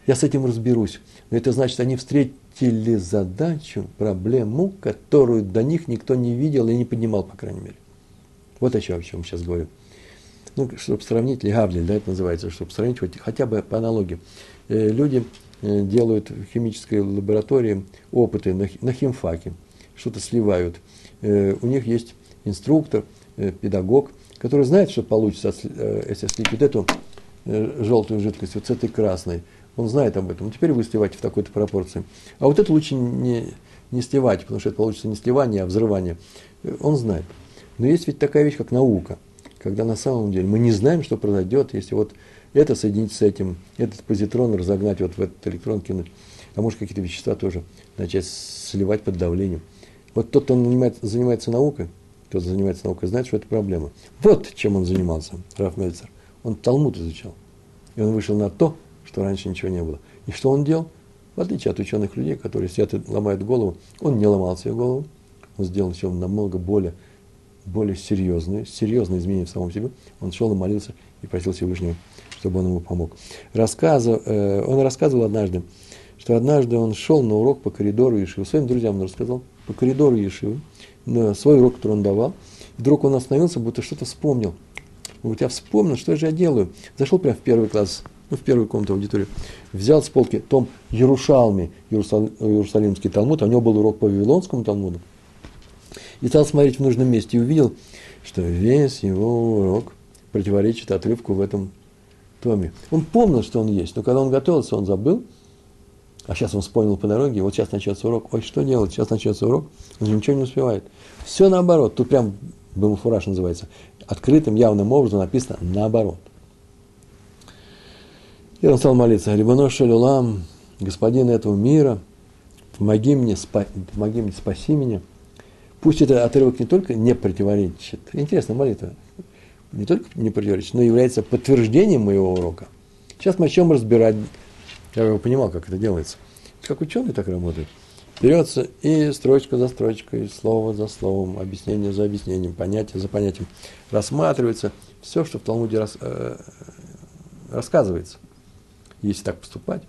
Я с этим разберусь. Но это значит, они встретили задачу, проблему, которую до них никто не видел и не поднимал, по крайней мере. Вот о чем, о чем сейчас говорю. Ну, чтобы сравнить, легавлин, да, это называется, чтобы сравнить хоть, хотя бы по аналогии. Э, люди э, делают в химической лаборатории опыты на, на химфаке, что-то сливают. Э, у них есть инструктор, э, педагог, который знает, что получится, э, если слить вот эту э, желтую жидкость вот с этой красной. Он знает об этом. Теперь вы сливаете в такой-то пропорции. А вот это лучше не, не сливать, потому что это получится не сливание, а взрывание. Э, он знает. Но есть ведь такая вещь, как наука, когда на самом деле мы не знаем, что произойдет, если вот это соединить с этим, этот позитрон разогнать, вот в этот электрон кинуть, а может какие-то вещества тоже начать сливать под давлением. Вот тот, кто занимается, занимается наукой, кто занимается наукой, знает, что это проблема. Вот чем он занимался, Раф Мельцер. Он Талмуд изучал. И он вышел на то, что раньше ничего не было. И что он делал? В отличие от ученых людей, которые сидят и ломают голову, он не ломал себе голову. Он сделал все намного более более серьезные, серьезные изменения в самом себе, он шел и молился и просил Всевышнего, чтобы он ему помог. Рассказывал, э, он рассказывал однажды, что однажды он шел на урок по коридору Ешивы, своим друзьям он рассказал, по коридору Ешивы, на свой урок, который он давал, и вдруг он остановился, будто что-то вспомнил. Он говорит, я вспомнил, что же я делаю. Зашел прямо в первый класс, ну, в первую комнату аудитории, взял с полки том Ярушалми, Иерусалимский Талмуд, а у него был урок по Вавилонскому Талмуду, и стал смотреть в нужном месте и увидел, что весь его урок противоречит отрывку в этом томе. Он помнил, что он есть, но когда он готовился, он забыл, а сейчас он вспомнил по дороге, вот сейчас начнется урок, ой, что делать, сейчас начнется урок, он же ничего не успевает. Все наоборот, тут прям был фураж называется, открытым, явным образом написано наоборот. И он стал молиться, Рибано Шалюлам, господин этого мира, помоги мне, спа, помоги мне, спаси меня – Пусть этот отрывок не только не противоречит, интересная молитва, не только не противоречит, но является подтверждением моего урока. Сейчас мы начнем разбирать, я его понимал, как это делается. Как ученые так работают. Берется и строчка за строчкой, слово за словом, объяснение за объяснением, понятие за понятием. Рассматривается все, что в Талмуде рас, э, рассказывается. Если так поступать,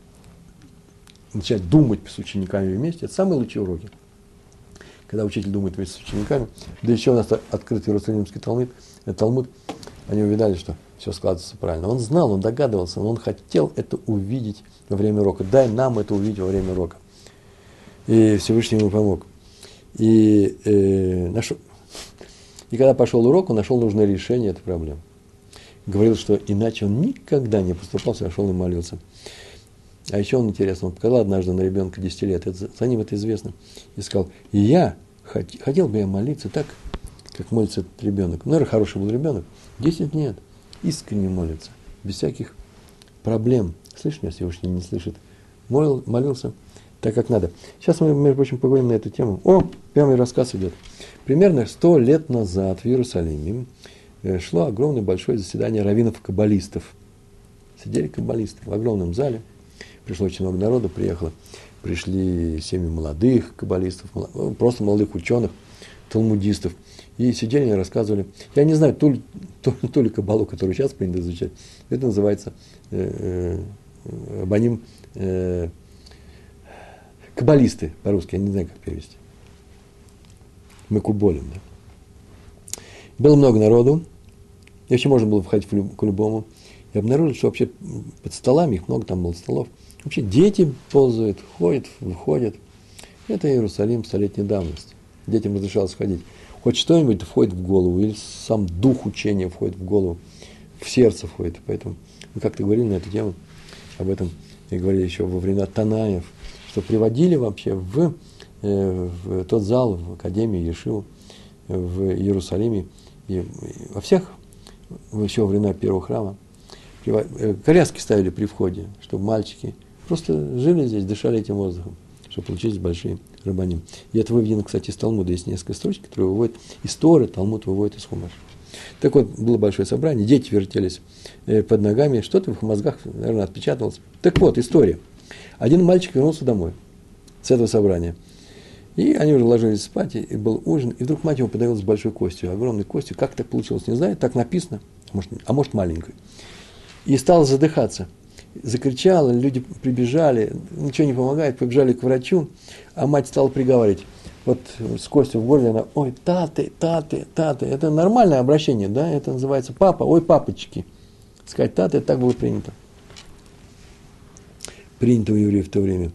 начать думать с учениками вместе, это самые лучшие уроки когда учитель думает вместе с учениками, да еще у нас открытый Иерусалимский Талмуд, э, Талмуд, они увидали, что все складывается правильно. Он знал, он догадывался, но он хотел это увидеть во время урока. Дай нам это увидеть во время урока. И Всевышний ему помог. И, э, нашел, и когда пошел урок, он нашел нужное решение этой проблемы. Говорил, что иначе он никогда не поступал, шел и молился. А еще он, интересно, он показал однажды на ребенка 10 лет, это, за ним это известно, и сказал, я хотел бы я молиться так, как молится этот ребенок. Ну, наверное, хороший был ребенок. 10 нет. Искренне молится. Без всяких проблем. Слышишь меня, уж не слышит. Молил, молился так, как надо. Сейчас мы, между прочим, поговорим на эту тему. О, прямой рассказ идет. Примерно сто лет назад в Иерусалиме э, шло огромное большое заседание раввинов-каббалистов. Сидели каббалисты в огромном зале. Пришло очень много народу, приехало. Пришли семьи молодых каббалистов, просто молодых ученых, талмудистов. И сидели и рассказывали. Я не знаю, то ли, то, то ли кабалу, которую сейчас принято изучать, это называется э, э, абоним э, каббалисты по-русски, я не знаю, как перевести. Мы куболим, да. Было много народу, и вообще можно было входить к любому. И обнаружили, что вообще под столами, их много там было столов, вообще дети ползают, ходят, выходят. Это Иерусалим столетней давности. Детям разрешалось ходить. Хоть что-нибудь входит в голову, или сам дух учения входит в голову, в сердце входит. Поэтому мы как-то говорили на эту тему, об этом и говорили еще во времена Танаев, что приводили вообще в, э, в тот зал, в Академию Ешиву, в Иерусалиме, и во всех, во времена первого храма, э, коляски ставили при входе, чтобы мальчики просто жили здесь, дышали этим воздухом, чтобы получились большие рабаним. И это выведено, кстати, из Талмуда. Есть несколько строчек, которые выводят из Торы, Талмуд выводит из Хумаша. Так вот, было большое собрание, дети вертелись э, под ногами, что-то в их мозгах, наверное, отпечаталось. Так вот, история – один мальчик вернулся домой с этого собрания. И они уже ложились спать, и был ужин, и вдруг мать ему подавилась большой костью, огромной костью. Как так получилось, не знаю, так написано, может, а может маленькой. И стал задыхаться. Закричала, люди прибежали, ничего не помогает, побежали к врачу, а мать стала приговаривать. Вот с костью в горле она, ой, таты, таты, таты. Это нормальное обращение, да, это называется папа, ой, папочки. Сказать таты, так было принято принято у евреев в то время.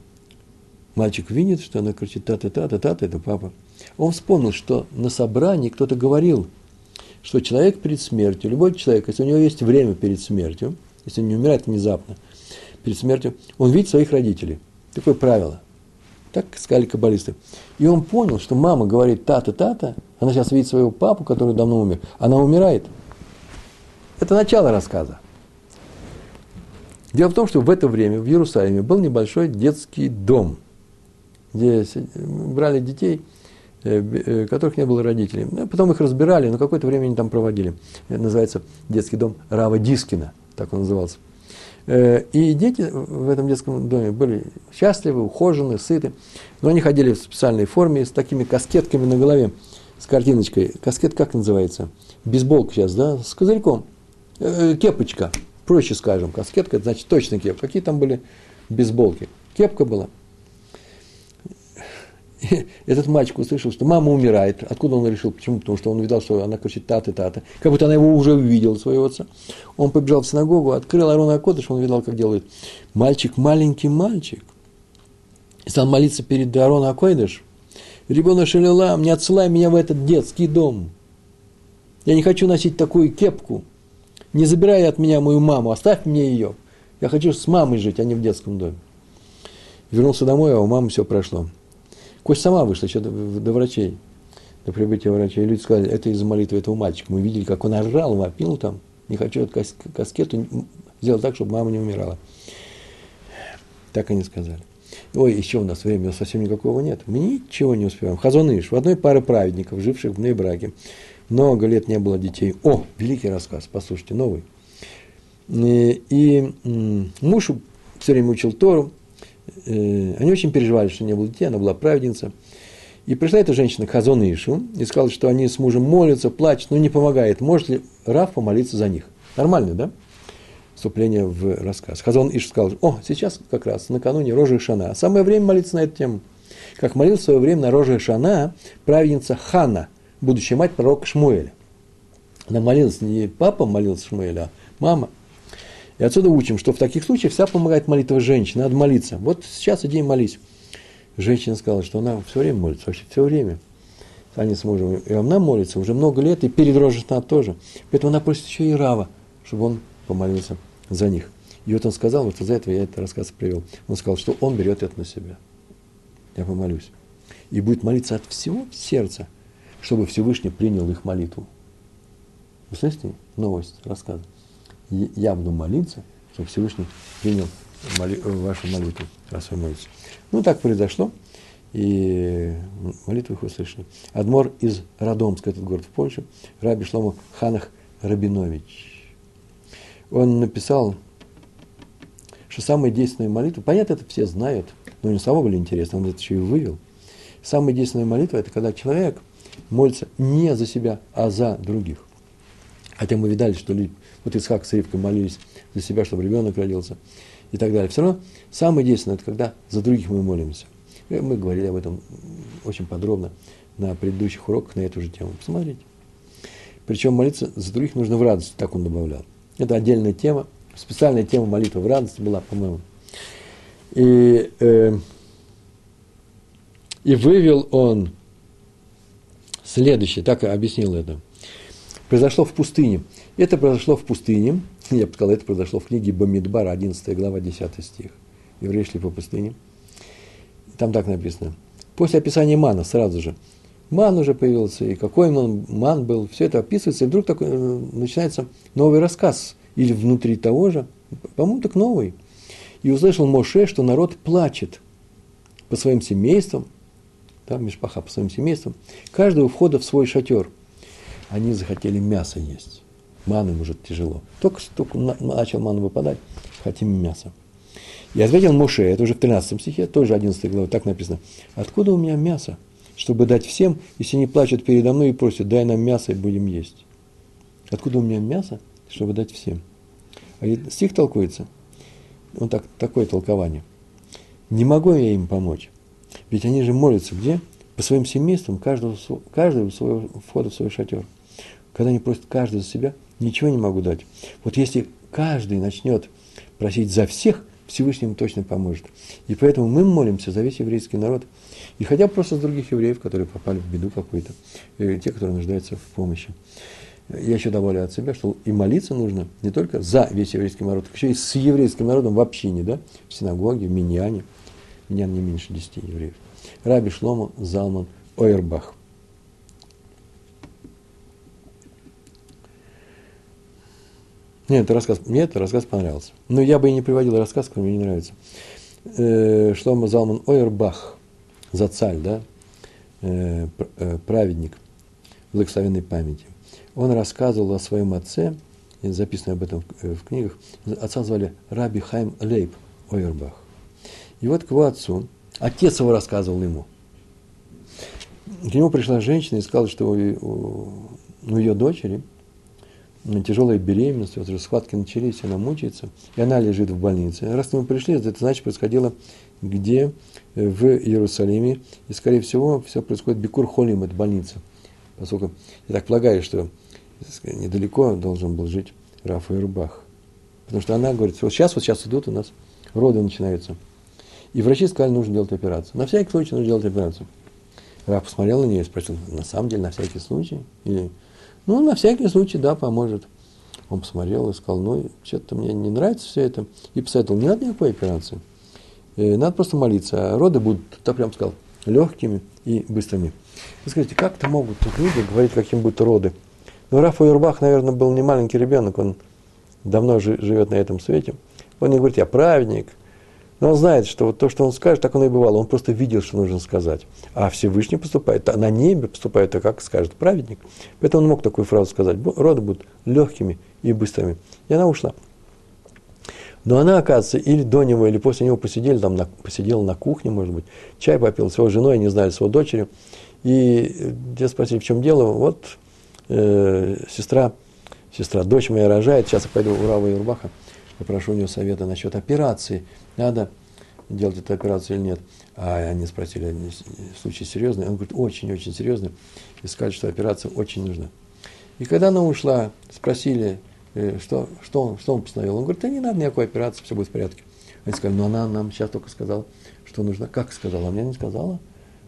Мальчик видит, что она кричит та-та-та, та-та, это папа. Он вспомнил, что на собрании кто-то говорил, что человек перед смертью, любой человек, если у него есть время перед смертью, если он не умирает внезапно, перед смертью, он видит своих родителей. Такое правило. Так сказали каббалисты. И он понял, что мама говорит та-та, та-та, она сейчас видит своего папу, который давно умер, она умирает. Это начало рассказа. Дело в том, что в это время в Иерусалиме был небольшой детский дом, где брали детей, э, э, которых не было родителей. Ну, потом их разбирали, но какое-то время они там проводили. Это называется детский дом Рава Дискина, так он назывался. Э, и дети в этом детском доме были счастливы, ухожены, сыты. Но они ходили в специальной форме с такими каскетками на голове, с картиночкой. Каскет как называется? Бейсболка сейчас, да? С козырьком. Кепочка проще скажем, каскетка, это значит точно кепка. Какие там были бейсболки? Кепка была. Этот мальчик услышал, что мама умирает. Откуда он решил? Почему? Потому что он увидел, что она кричит таты таты. Как будто она его уже увидела, своего отца. Он побежал в синагогу, открыл Арона Акодыш, он видел, как делают. Мальчик, маленький мальчик. Стал молиться перед Арона Акодыш. Ребенок Шалилам, не отсылай меня в этот детский дом. Я не хочу носить такую кепку. Не забирай от меня мою маму, оставь мне ее. Я хочу с мамой жить, а не в детском доме. Вернулся домой, а у мамы все прошло. Кость сама вышла еще до, до врачей, до прибытия врачей. И люди сказали, это из-за молитвы этого мальчика. Мы видели, как он орал, вопил там. Не хочу эту каскету сделать так, чтобы мама не умирала. Так они сказали. Ой, еще у нас времени совсем никакого нет. Мы ничего не успеваем. Хазоныш, в одной паре праведников, живших в Нейбраке, много лет не было детей. О, великий рассказ, послушайте, новый. И, и муж все время учил Тору. Э, они очень переживали, что не было детей, она была праведница. И пришла эта женщина к Хазону Ишу и сказала, что они с мужем молятся, плачут, но не помогает. Может ли Раф помолиться за них? Нормально, да? Вступление в рассказ. Хазон Иш сказал, о, сейчас как раз, накануне Рожи Шана. Самое время молиться на эту тему. Как молился в свое время на Рожи Шана праведница Хана – будущая мать пророка Шмуэля. Она молилась, не папа молился Шмуэля, а мама. И отсюда учим, что в таких случаях вся помогает молитва женщины, надо молиться. Вот сейчас иди и молись. Женщина сказала, что она все время молится, вообще все время. Они с мужем, и она молится уже много лет, и перед Рождеством тоже. Поэтому она просит еще и Рава, чтобы он помолился за них. И вот он сказал, вот из-за этого я этот рассказ привел, он сказал, что он берет это на себя. Я помолюсь. И будет молиться от всего сердца, чтобы Всевышний принял их молитву. Вы слышите новость, рассказ? Я буду молиться, чтобы Всевышний принял моли, вашу молитву, раз вы молитесь. Ну, так произошло, и молитву их услышали. Адмор из Радомска, этот город в Польше, Раби Шлома Ханах Рабинович. Он написал, что самая действенная молитва, понятно, это все знают, но не самого были интересно, он это еще и вывел. Самая действенная молитва – это когда человек молится не за себя, а за других. Хотя мы видали, что люди, вот Исхак с Ривкой молились за себя, чтобы ребенок родился и так далее. Все равно самое действенное – это когда за других мы молимся. Мы говорили об этом очень подробно на предыдущих уроках на эту же тему. Посмотрите. Причем молиться за других нужно в радости, так он добавлял. Это отдельная тема, специальная тема молитвы в радости была, по-моему. И, э, и вывел он следующее, так объяснил это. Произошло в пустыне. Это произошло в пустыне, я бы сказал, это произошло в книге Бамидбар, 11 глава, 10 стих. Евреи шли по пустыне. Там так написано. После описания мана сразу же – ман уже появился, и какой он ман был, все это описывается, и вдруг такой, э, начинается новый рассказ, или внутри того же, по-моему, так новый. И услышал Моше, что народ плачет по своим семействам, да, Мишпаха по своим семействам, каждого входа в свой шатер. Они захотели мясо есть. Ману уже тяжело. Только, только начал ману выпадать, хотим мясо. И ответил Моше, это уже в 13 стихе, тоже 11 глава, так написано. Откуда у меня мясо? чтобы дать всем, если они плачут передо мной и просят, дай нам мясо и будем есть. Откуда у меня мясо, чтобы дать всем? А стих толкуется, вот так, такое толкование. Не могу я им помочь, ведь они же молятся где? По своим семействам, каждого, каждого своего входа в свой шатер. Когда они просят каждый за себя, ничего не могу дать. Вот если каждый начнет просить за всех, Всевышний им точно поможет. И поэтому мы молимся за весь еврейский народ – и хотя бы просто с других евреев, которые попали в беду какую-то, и те, которые нуждаются в помощи. Я еще добавлю от себя, что и молиться нужно не только за весь еврейский народ, еще и с еврейским народом в общине, да, в синагоге, в миньяне. Миньян не меньше десяти евреев. Раби Шлома Залман Ойербах. Нет, это рассказ, мне этот рассказ понравился. Но я бы и не приводил рассказ, который мне не нравится. Э, Шлома Залман Ойербах – Зацаль, да, э, э, праведник благословенной памяти, он рассказывал о своем отце, записано об этом в книгах, отца звали Раби Хайм Лейб Ойербах. И вот к его отцу, отец его рассказывал ему. К нему пришла женщина и сказала, что у, у, у ее дочери тяжелая беременность, вот уже схватки начались, она мучается, и она лежит в больнице. Раз нему пришли, это значит происходило где в Иерусалиме, и, скорее всего, все происходит Бекур Холим, это больница, поскольку я так полагаю, что недалеко должен был жить Рафа Ирбах. Потому что она говорит, вот сейчас, вот сейчас идут у нас, роды начинаются. И врачи сказали, нужно делать операцию. На всякий случай нужно делать операцию. Раф посмотрел на нее и спросил, на самом деле, на всякий случай? Или, ну, на всякий случай, да, поможет. Он посмотрел и сказал, ну, что-то мне не нравится все это. И посоветовал, не надо никакой операции. Э, надо просто молиться. А роды будут, так прям сказал, легкими и быстрыми. Вы скажите, как-то могут тут люди говорить, каким будут роды? Ну, Рафа Юрбах, наверное, был не маленький ребенок, он давно живет на этом свете. Он не говорит, я праведник. Но он знает, что вот то, что он скажет, так оно и бывало. Он просто видел, что нужно сказать. А Всевышний поступает, а на небе поступает, а как скажет праведник. Поэтому он мог такую фразу сказать. Роды будут легкими и быстрыми. И она ушла. Но она, оказывается, или до него, или после него посидели, там, на, посидела на кухне, может быть, чай попил с его женой, не знаю, с его дочерью. И те спросили, в чем дело. Вот э, сестра, сестра, дочь моя рожает, сейчас я пойду у Рава Юрбаха, попрошу у него совета насчет операции. Надо делать эту операцию или нет. А они спросили, случай серьезный? Он говорит, очень-очень серьезный. И сказали, что операция очень нужна. И когда она ушла, спросили, Э, что, что, он, что он постановил? Он говорит, да не надо никакой операции, все будет в порядке. Они сказали, ну она нам сейчас только сказала, что нужно. Как сказала? А мне не сказала.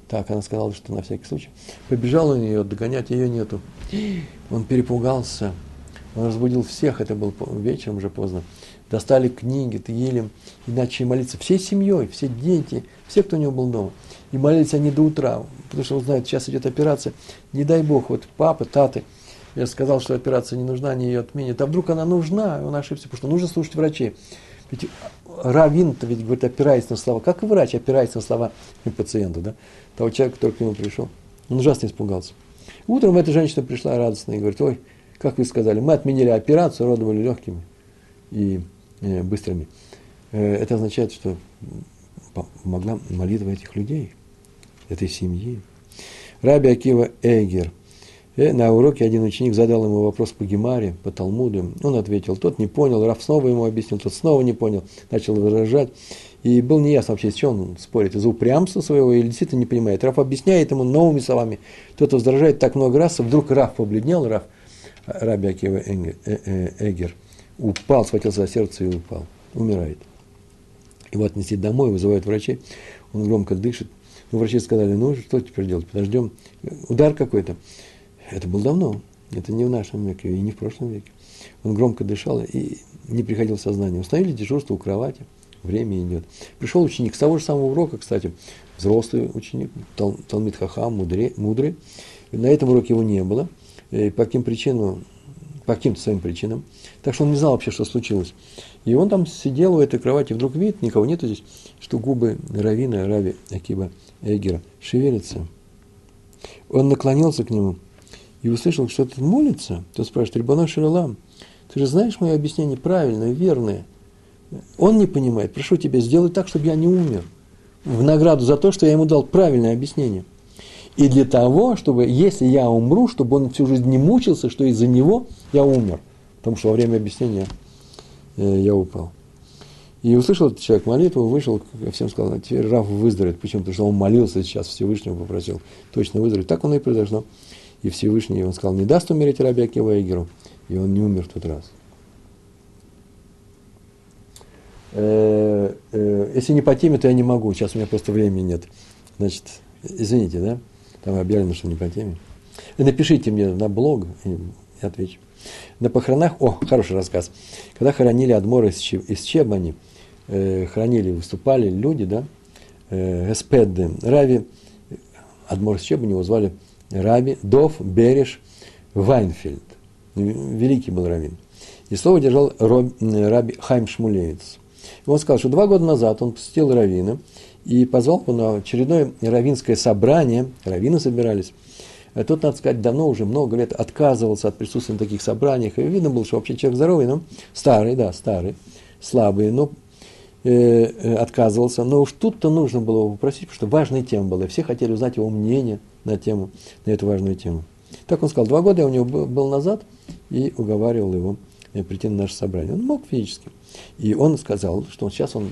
Так, она сказала, что на всякий случай. Побежал он ее догонять, ее нету. Он перепугался. Он разбудил всех, это был вечером уже поздно. Достали книги, Тегилем, и начали молиться всей семьей, все дети, все, кто у него был дома. И молились они до утра, потому что он знает, сейчас идет операция. Не дай Бог, вот папа, таты, я сказал, что операция не нужна, они ее отменят. А вдруг она нужна, он ошибся, потому что нужно слушать врачей. Ведь раввин-то ведь говорит, опирается на слова. Как и врач опирается на слова пациента, да? Того человека, который к нему пришел. Он ужасно испугался. Утром эта женщина пришла радостная и говорит, ой, как вы сказали, мы отменили операцию, роды были легкими и быстрыми. Э, это означает, что помогла молитва этих людей, этой семьи. Раби Акива Эгер – и на уроке один ученик задал ему вопрос по Гемаре, по Талмуду. Он ответил, тот не понял, Раф снова ему объяснил, тот снова не понял, начал выражать. И был неясно вообще, с чем он спорит, из-за упрямства своего или действительно не понимает. Раф объясняет ему новыми словами. Тот возражает так много раз, вдруг Раф побледнел, Раф, Раби Акива э, э, Эгер, упал, схватился за сердце и упал, умирает. Его отнесли домой, вызывают врачей, он громко дышит. Ну, врачи сказали, ну, что теперь делать, подождем, удар какой-то. Это было давно, это не в нашем веке и не в прошлом веке. Он громко дышал и не приходил в сознание. Установили дежурство у кровати, время идет. Пришел ученик с того же самого урока, кстати, взрослый ученик, Тал, Талмит Хахам, мудрый. На этом уроке его не было. И по каким причинам, по каким-то своим причинам. Так что он не знал вообще, что случилось. И он там сидел у этой кровати, вдруг видит, никого нету здесь, что губы Равина, Рави Акиба Эгера шевелятся. Он наклонился к нему – и услышал, что тот молится, то спрашивает, Рибана Шаралам, ты же знаешь мое объяснение правильное, верное. Он не понимает, прошу тебя, сделай так, чтобы я не умер. В награду за то, что я ему дал правильное объяснение. И для того, чтобы, если я умру, чтобы он всю жизнь не мучился, что из-за него я умер. Потому что во время объяснения э, я упал. И услышал этот человек молитву, вышел, всем сказал, теперь Раф выздоровеет. Почему? Потому что он молился сейчас, Всевышнего попросил точно выздороветь. Так оно и произошло. И Всевышний, он сказал, не даст умереть Раби Акива Эгеру. И он не умер в тот раз. Э, э, если не по теме, то я не могу. Сейчас у меня просто времени нет. Значит, извините, да? Там объявлено, что не по теме. Напишите мне на блог, и я отвечу. На похоронах, о, хороший рассказ. Когда хоронили Адмора из, из Чебани, э, хоронили, выступали люди, да, э, Эспеды, Рави, Адмор из Чебани его звали Раби Дов Береш Вайнфельд. Великий был раввин. И слово держал Раби Хайм Шмулевец. И он сказал, что два года назад он посетил раввина и позвал его на очередное раввинское собрание. Раввины собирались. А тот, надо сказать, давно уже много лет отказывался от присутствия на таких собраниях. И видно было, что вообще человек здоровый, но старый, да, старый, слабый, но э, э, отказывался. Но уж тут-то нужно было его попросить, потому что важная тема была. Все хотели узнать его мнение – на тему, на эту важную тему. Так он сказал, два года я у него был, назад и уговаривал его э, прийти на наше собрание. Он мог физически. И он сказал, что он, сейчас он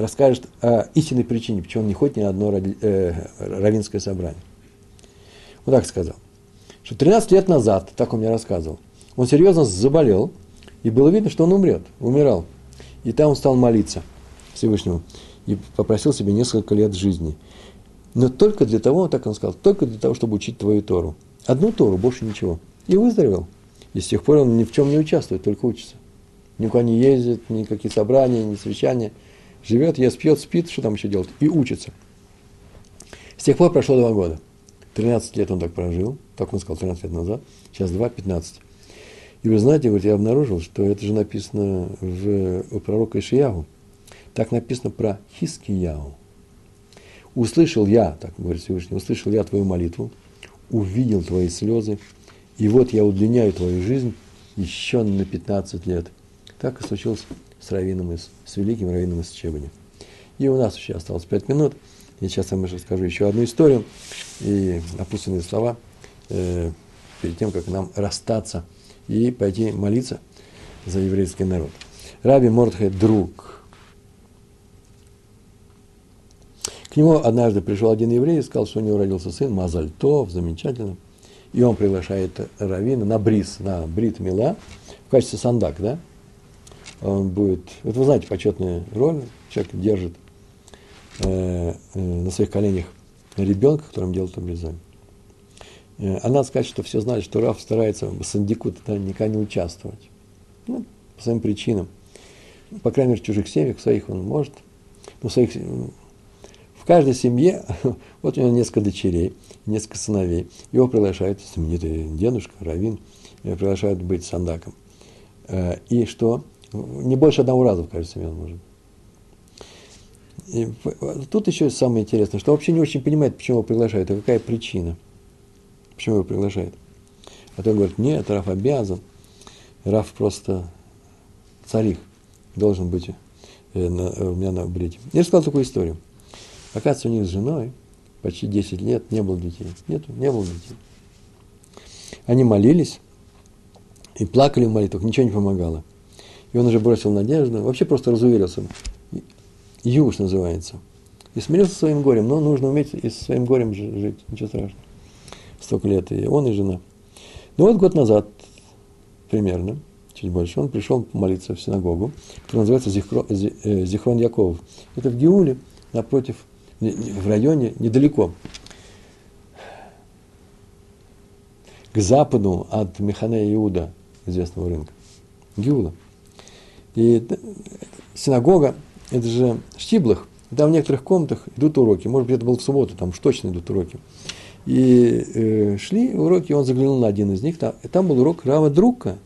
расскажет о истинной причине, почему он не ходит ни на одно ради, э, равинское собрание. Он так сказал, что 13 лет назад, так он мне рассказывал, он серьезно заболел, и было видно, что он умрет, умирал. И там он стал молиться Всевышнему и попросил себе несколько лет жизни – но только для того, так он сказал, только для того, чтобы учить твою Тору. Одну Тору, больше ничего. И выздоровел. И с тех пор он ни в чем не участвует, только учится. Никуда не ездит, никакие собрания, ни совещания. Живет, ест, пьет, спит, что там еще делать, и учится. С тех пор прошло два года. 13 лет он так прожил, так он сказал 13 лет назад, сейчас 2, 15. И вы знаете, говорит, я обнаружил, что это же написано в, у пророка Ишиягу. Так написано про Хискиягу. Услышал я, так говорит Всевышний, услышал я твою молитву, увидел твои слезы, и вот я удлиняю твою жизнь еще на 15 лет. Так и случилось с раввином из, с великим раввином из Чебани. И у нас еще осталось 5 минут. Я сейчас вам расскажу еще одну историю и опустенные слова э, перед тем, как нам расстаться и пойти молиться за еврейский народ. Раби Мордхай друг К нему однажды пришел один еврей и сказал, что у него родился сын, Мазальтов, замечательно. И он приглашает Равина на бриз, на брит мила, в качестве сандак, да? Он будет, вот вы знаете, почетная роль, человек держит э, э, на своих коленях ребенка, которым делают обрезание. Э, а надо сказать, что все знали, что Раф старается в сандикут да, никогда не участвовать. Ну, по своим причинам. По крайней мере, в чужих семьях, в своих он может. Но в своих в каждой семье, вот у него несколько дочерей, несколько сыновей. Его приглашают, знаменитый дедушка, Равин, приглашают быть сандаком. Э, и что? Не больше одного раза в каждой семье он может. И тут еще самое интересное, что вообще не очень понимает, почему его приглашают, а какая причина, почему его приглашают. А то говорит, нет, Раф обязан, Раф просто царих, должен быть э, на, у меня на брите. Я рассказал такую историю. Оказывается, у них с женой почти 10 лет не было детей. Нету, не было детей. Они молились и плакали в молитвах, ничего не помогало. И он уже бросил надежду, вообще просто разуверился. Юж называется. И смирился со своим горем, но нужно уметь и со своим горем жить, ничего страшного. Столько лет, и он, и жена. Ну вот год назад, примерно, чуть больше, он пришел молиться в синагогу, которая называется Зихро, э, Зихрон Яков. Это в Геуле, напротив, в районе, недалеко, к западу от Механе Иуда, известного рынка. Геула. И синагога, это же штиблах, там в некоторых комнатах идут уроки, может быть, это был в субботу, там уж точно идут уроки. И э, шли уроки, он заглянул на один из них, там, и там был урок Рава Друка,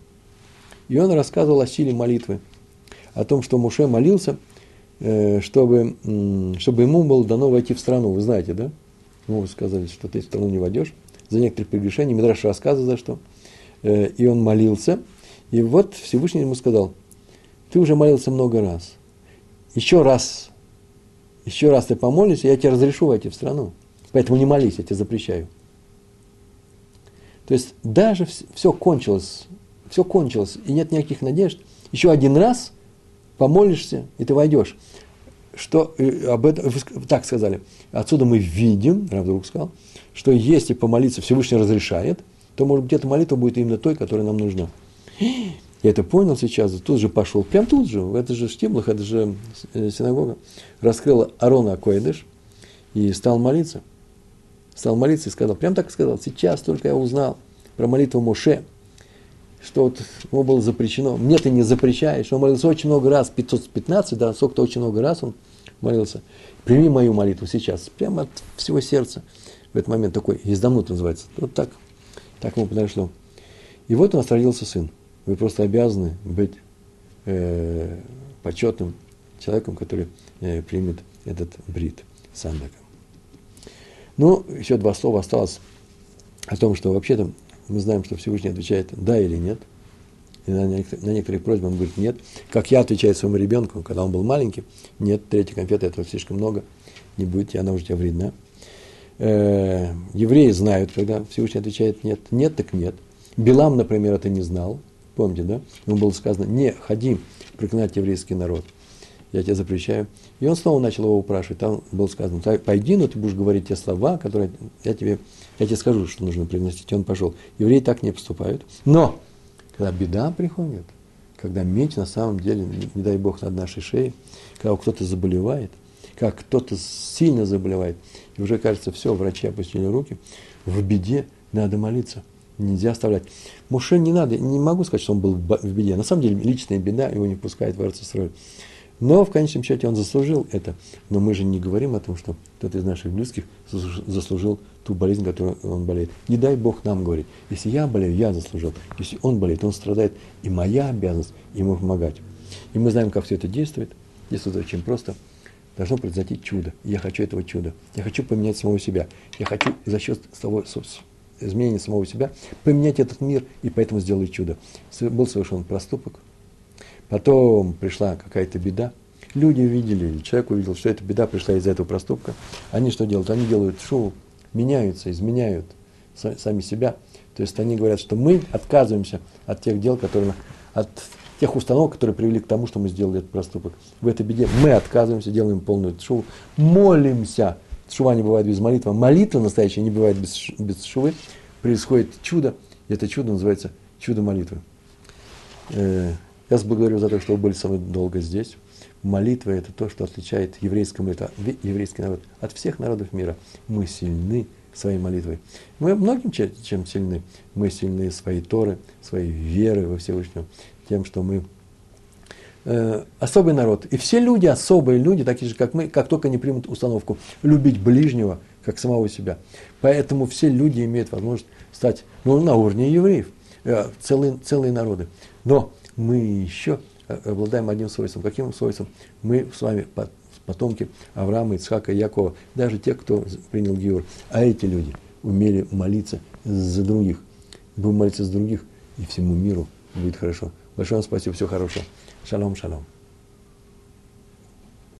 и он рассказывал о силе молитвы, о том, что Муше молился, э, чтобы, э, чтобы ему было дано войти в страну, вы знаете, да? Ну, вы сказали, что ты в страну не войдешь, за некоторые прегрешения, Мидраш рассказывает за что. Э, и он молился, и вот Всевышний ему сказал, ты уже молился много раз, еще раз, еще раз ты помолишься, я тебе разрешу войти в страну. Поэтому не молись, я тебе запрещаю. То есть даже все кончилось, все кончилось, и нет никаких надежд. Еще один раз помолишься, и ты войдешь. Что э, об этом, так сказали. Отсюда мы видим, Рав вдруг сказал, что если помолиться Всевышний разрешает, то, может быть, эта молитва будет именно той, которая нам нужна. Я это понял сейчас, тут же пошел, прям тут же, это же Штиблах, это же синагога, раскрыл Арона Акоидыш и стал молиться – стал молиться и сказал, прям так сказал, сейчас только я узнал про молитву Моше, что вот ему было запрещено, мне ты не запрещаешь, он молился очень много раз, 515, да, сколько-то очень много раз он молился, прими мою молитву сейчас, прямо от всего сердца, в этот момент такой, издамнут называется, вот так, так ему подошло. И вот у нас родился сын, вы просто обязаны быть э, почетным человеком, который э, примет этот брит Сандака. Ну, еще два слова осталось о том, что вообще-то мы знаем, что Всевышний отвечает «да» или «нет». И на, некоторые, на некоторые просьбы он говорит «нет». Как я отвечаю своему ребенку, когда он был маленький, «нет, третья конфета, этого слишком много, не будете, она уже тебе вредна». Э, евреи знают, когда Всевышний отвечает «нет». «Нет, так нет». Билам, например, это не знал. Помните, да? Ему было сказано «не ходи проклинать еврейский народ» я тебе запрещаю. И он снова начал его упрашивать. Там было сказано, пойди, но ты будешь говорить те слова, которые я тебе, я тебе скажу, что нужно приносить. И он пошел. Евреи так не поступают. Но, когда беда приходит, когда меч на самом деле, не дай Бог, над нашей шеей, когда кто-то заболевает, как кто-то сильно заболевает, и уже кажется, все, врачи опустили руки, в беде надо молиться. Нельзя оставлять. Муше не надо, не могу сказать, что он был в беде. На самом деле, личная беда его не пускает в Арцисроль. Но в конечном счете он заслужил это. Но мы же не говорим о том, что кто-то из наших близких заслужил ту болезнь, которую он болеет. Не дай Бог нам говорить. Если я болею, я заслужил. Если он болеет, он страдает. И моя обязанность ему помогать. И мы знаем, как все это действует. Действует очень просто. Должно произойти чудо. я хочу этого чуда. Я хочу поменять самого себя. Я хочу за счет того, изменения самого себя поменять этот мир, и поэтому сделаю чудо. Был совершен проступок, Потом пришла какая-то беда. Люди увидели, человек увидел, что эта беда пришла из-за этого проступка. Они что делают? Они делают шоу, меняются, изменяют сами себя. То есть они говорят, что мы отказываемся от тех дел, которые, от тех установок, которые привели к тому, что мы сделали этот проступок. В этой беде мы отказываемся, делаем полную шоу, молимся. Шува не бывает без молитвы. Молитва настоящая не бывает без, без шувы. Происходит чудо, и это чудо называется чудо молитвы. Э, я вас благодарю за то, что вы были со мной долго здесь. Молитва – это то, что отличает еврейскую молитву, еврейский народ от всех народов мира. Мы сильны своей молитвой. Мы многим чем сильны. Мы сильны своей Торы, своей веры во Всевышнего, тем, что мы особый народ. И все люди, особые люди, такие же, как мы, как только не примут установку любить ближнего, как самого себя. Поэтому все люди имеют возможность стать ну, на уровне евреев, э, целые, целые народы. Но мы еще э, обладаем одним свойством. Каким свойством? Мы с вами потомки Авраама, Ицхака, Якова, даже те, кто принял Геор. А эти люди умели молиться за других. Будем молиться за других, и всему миру будет хорошо. Большое вам спасибо, всего хорошего. Шалом, шалом.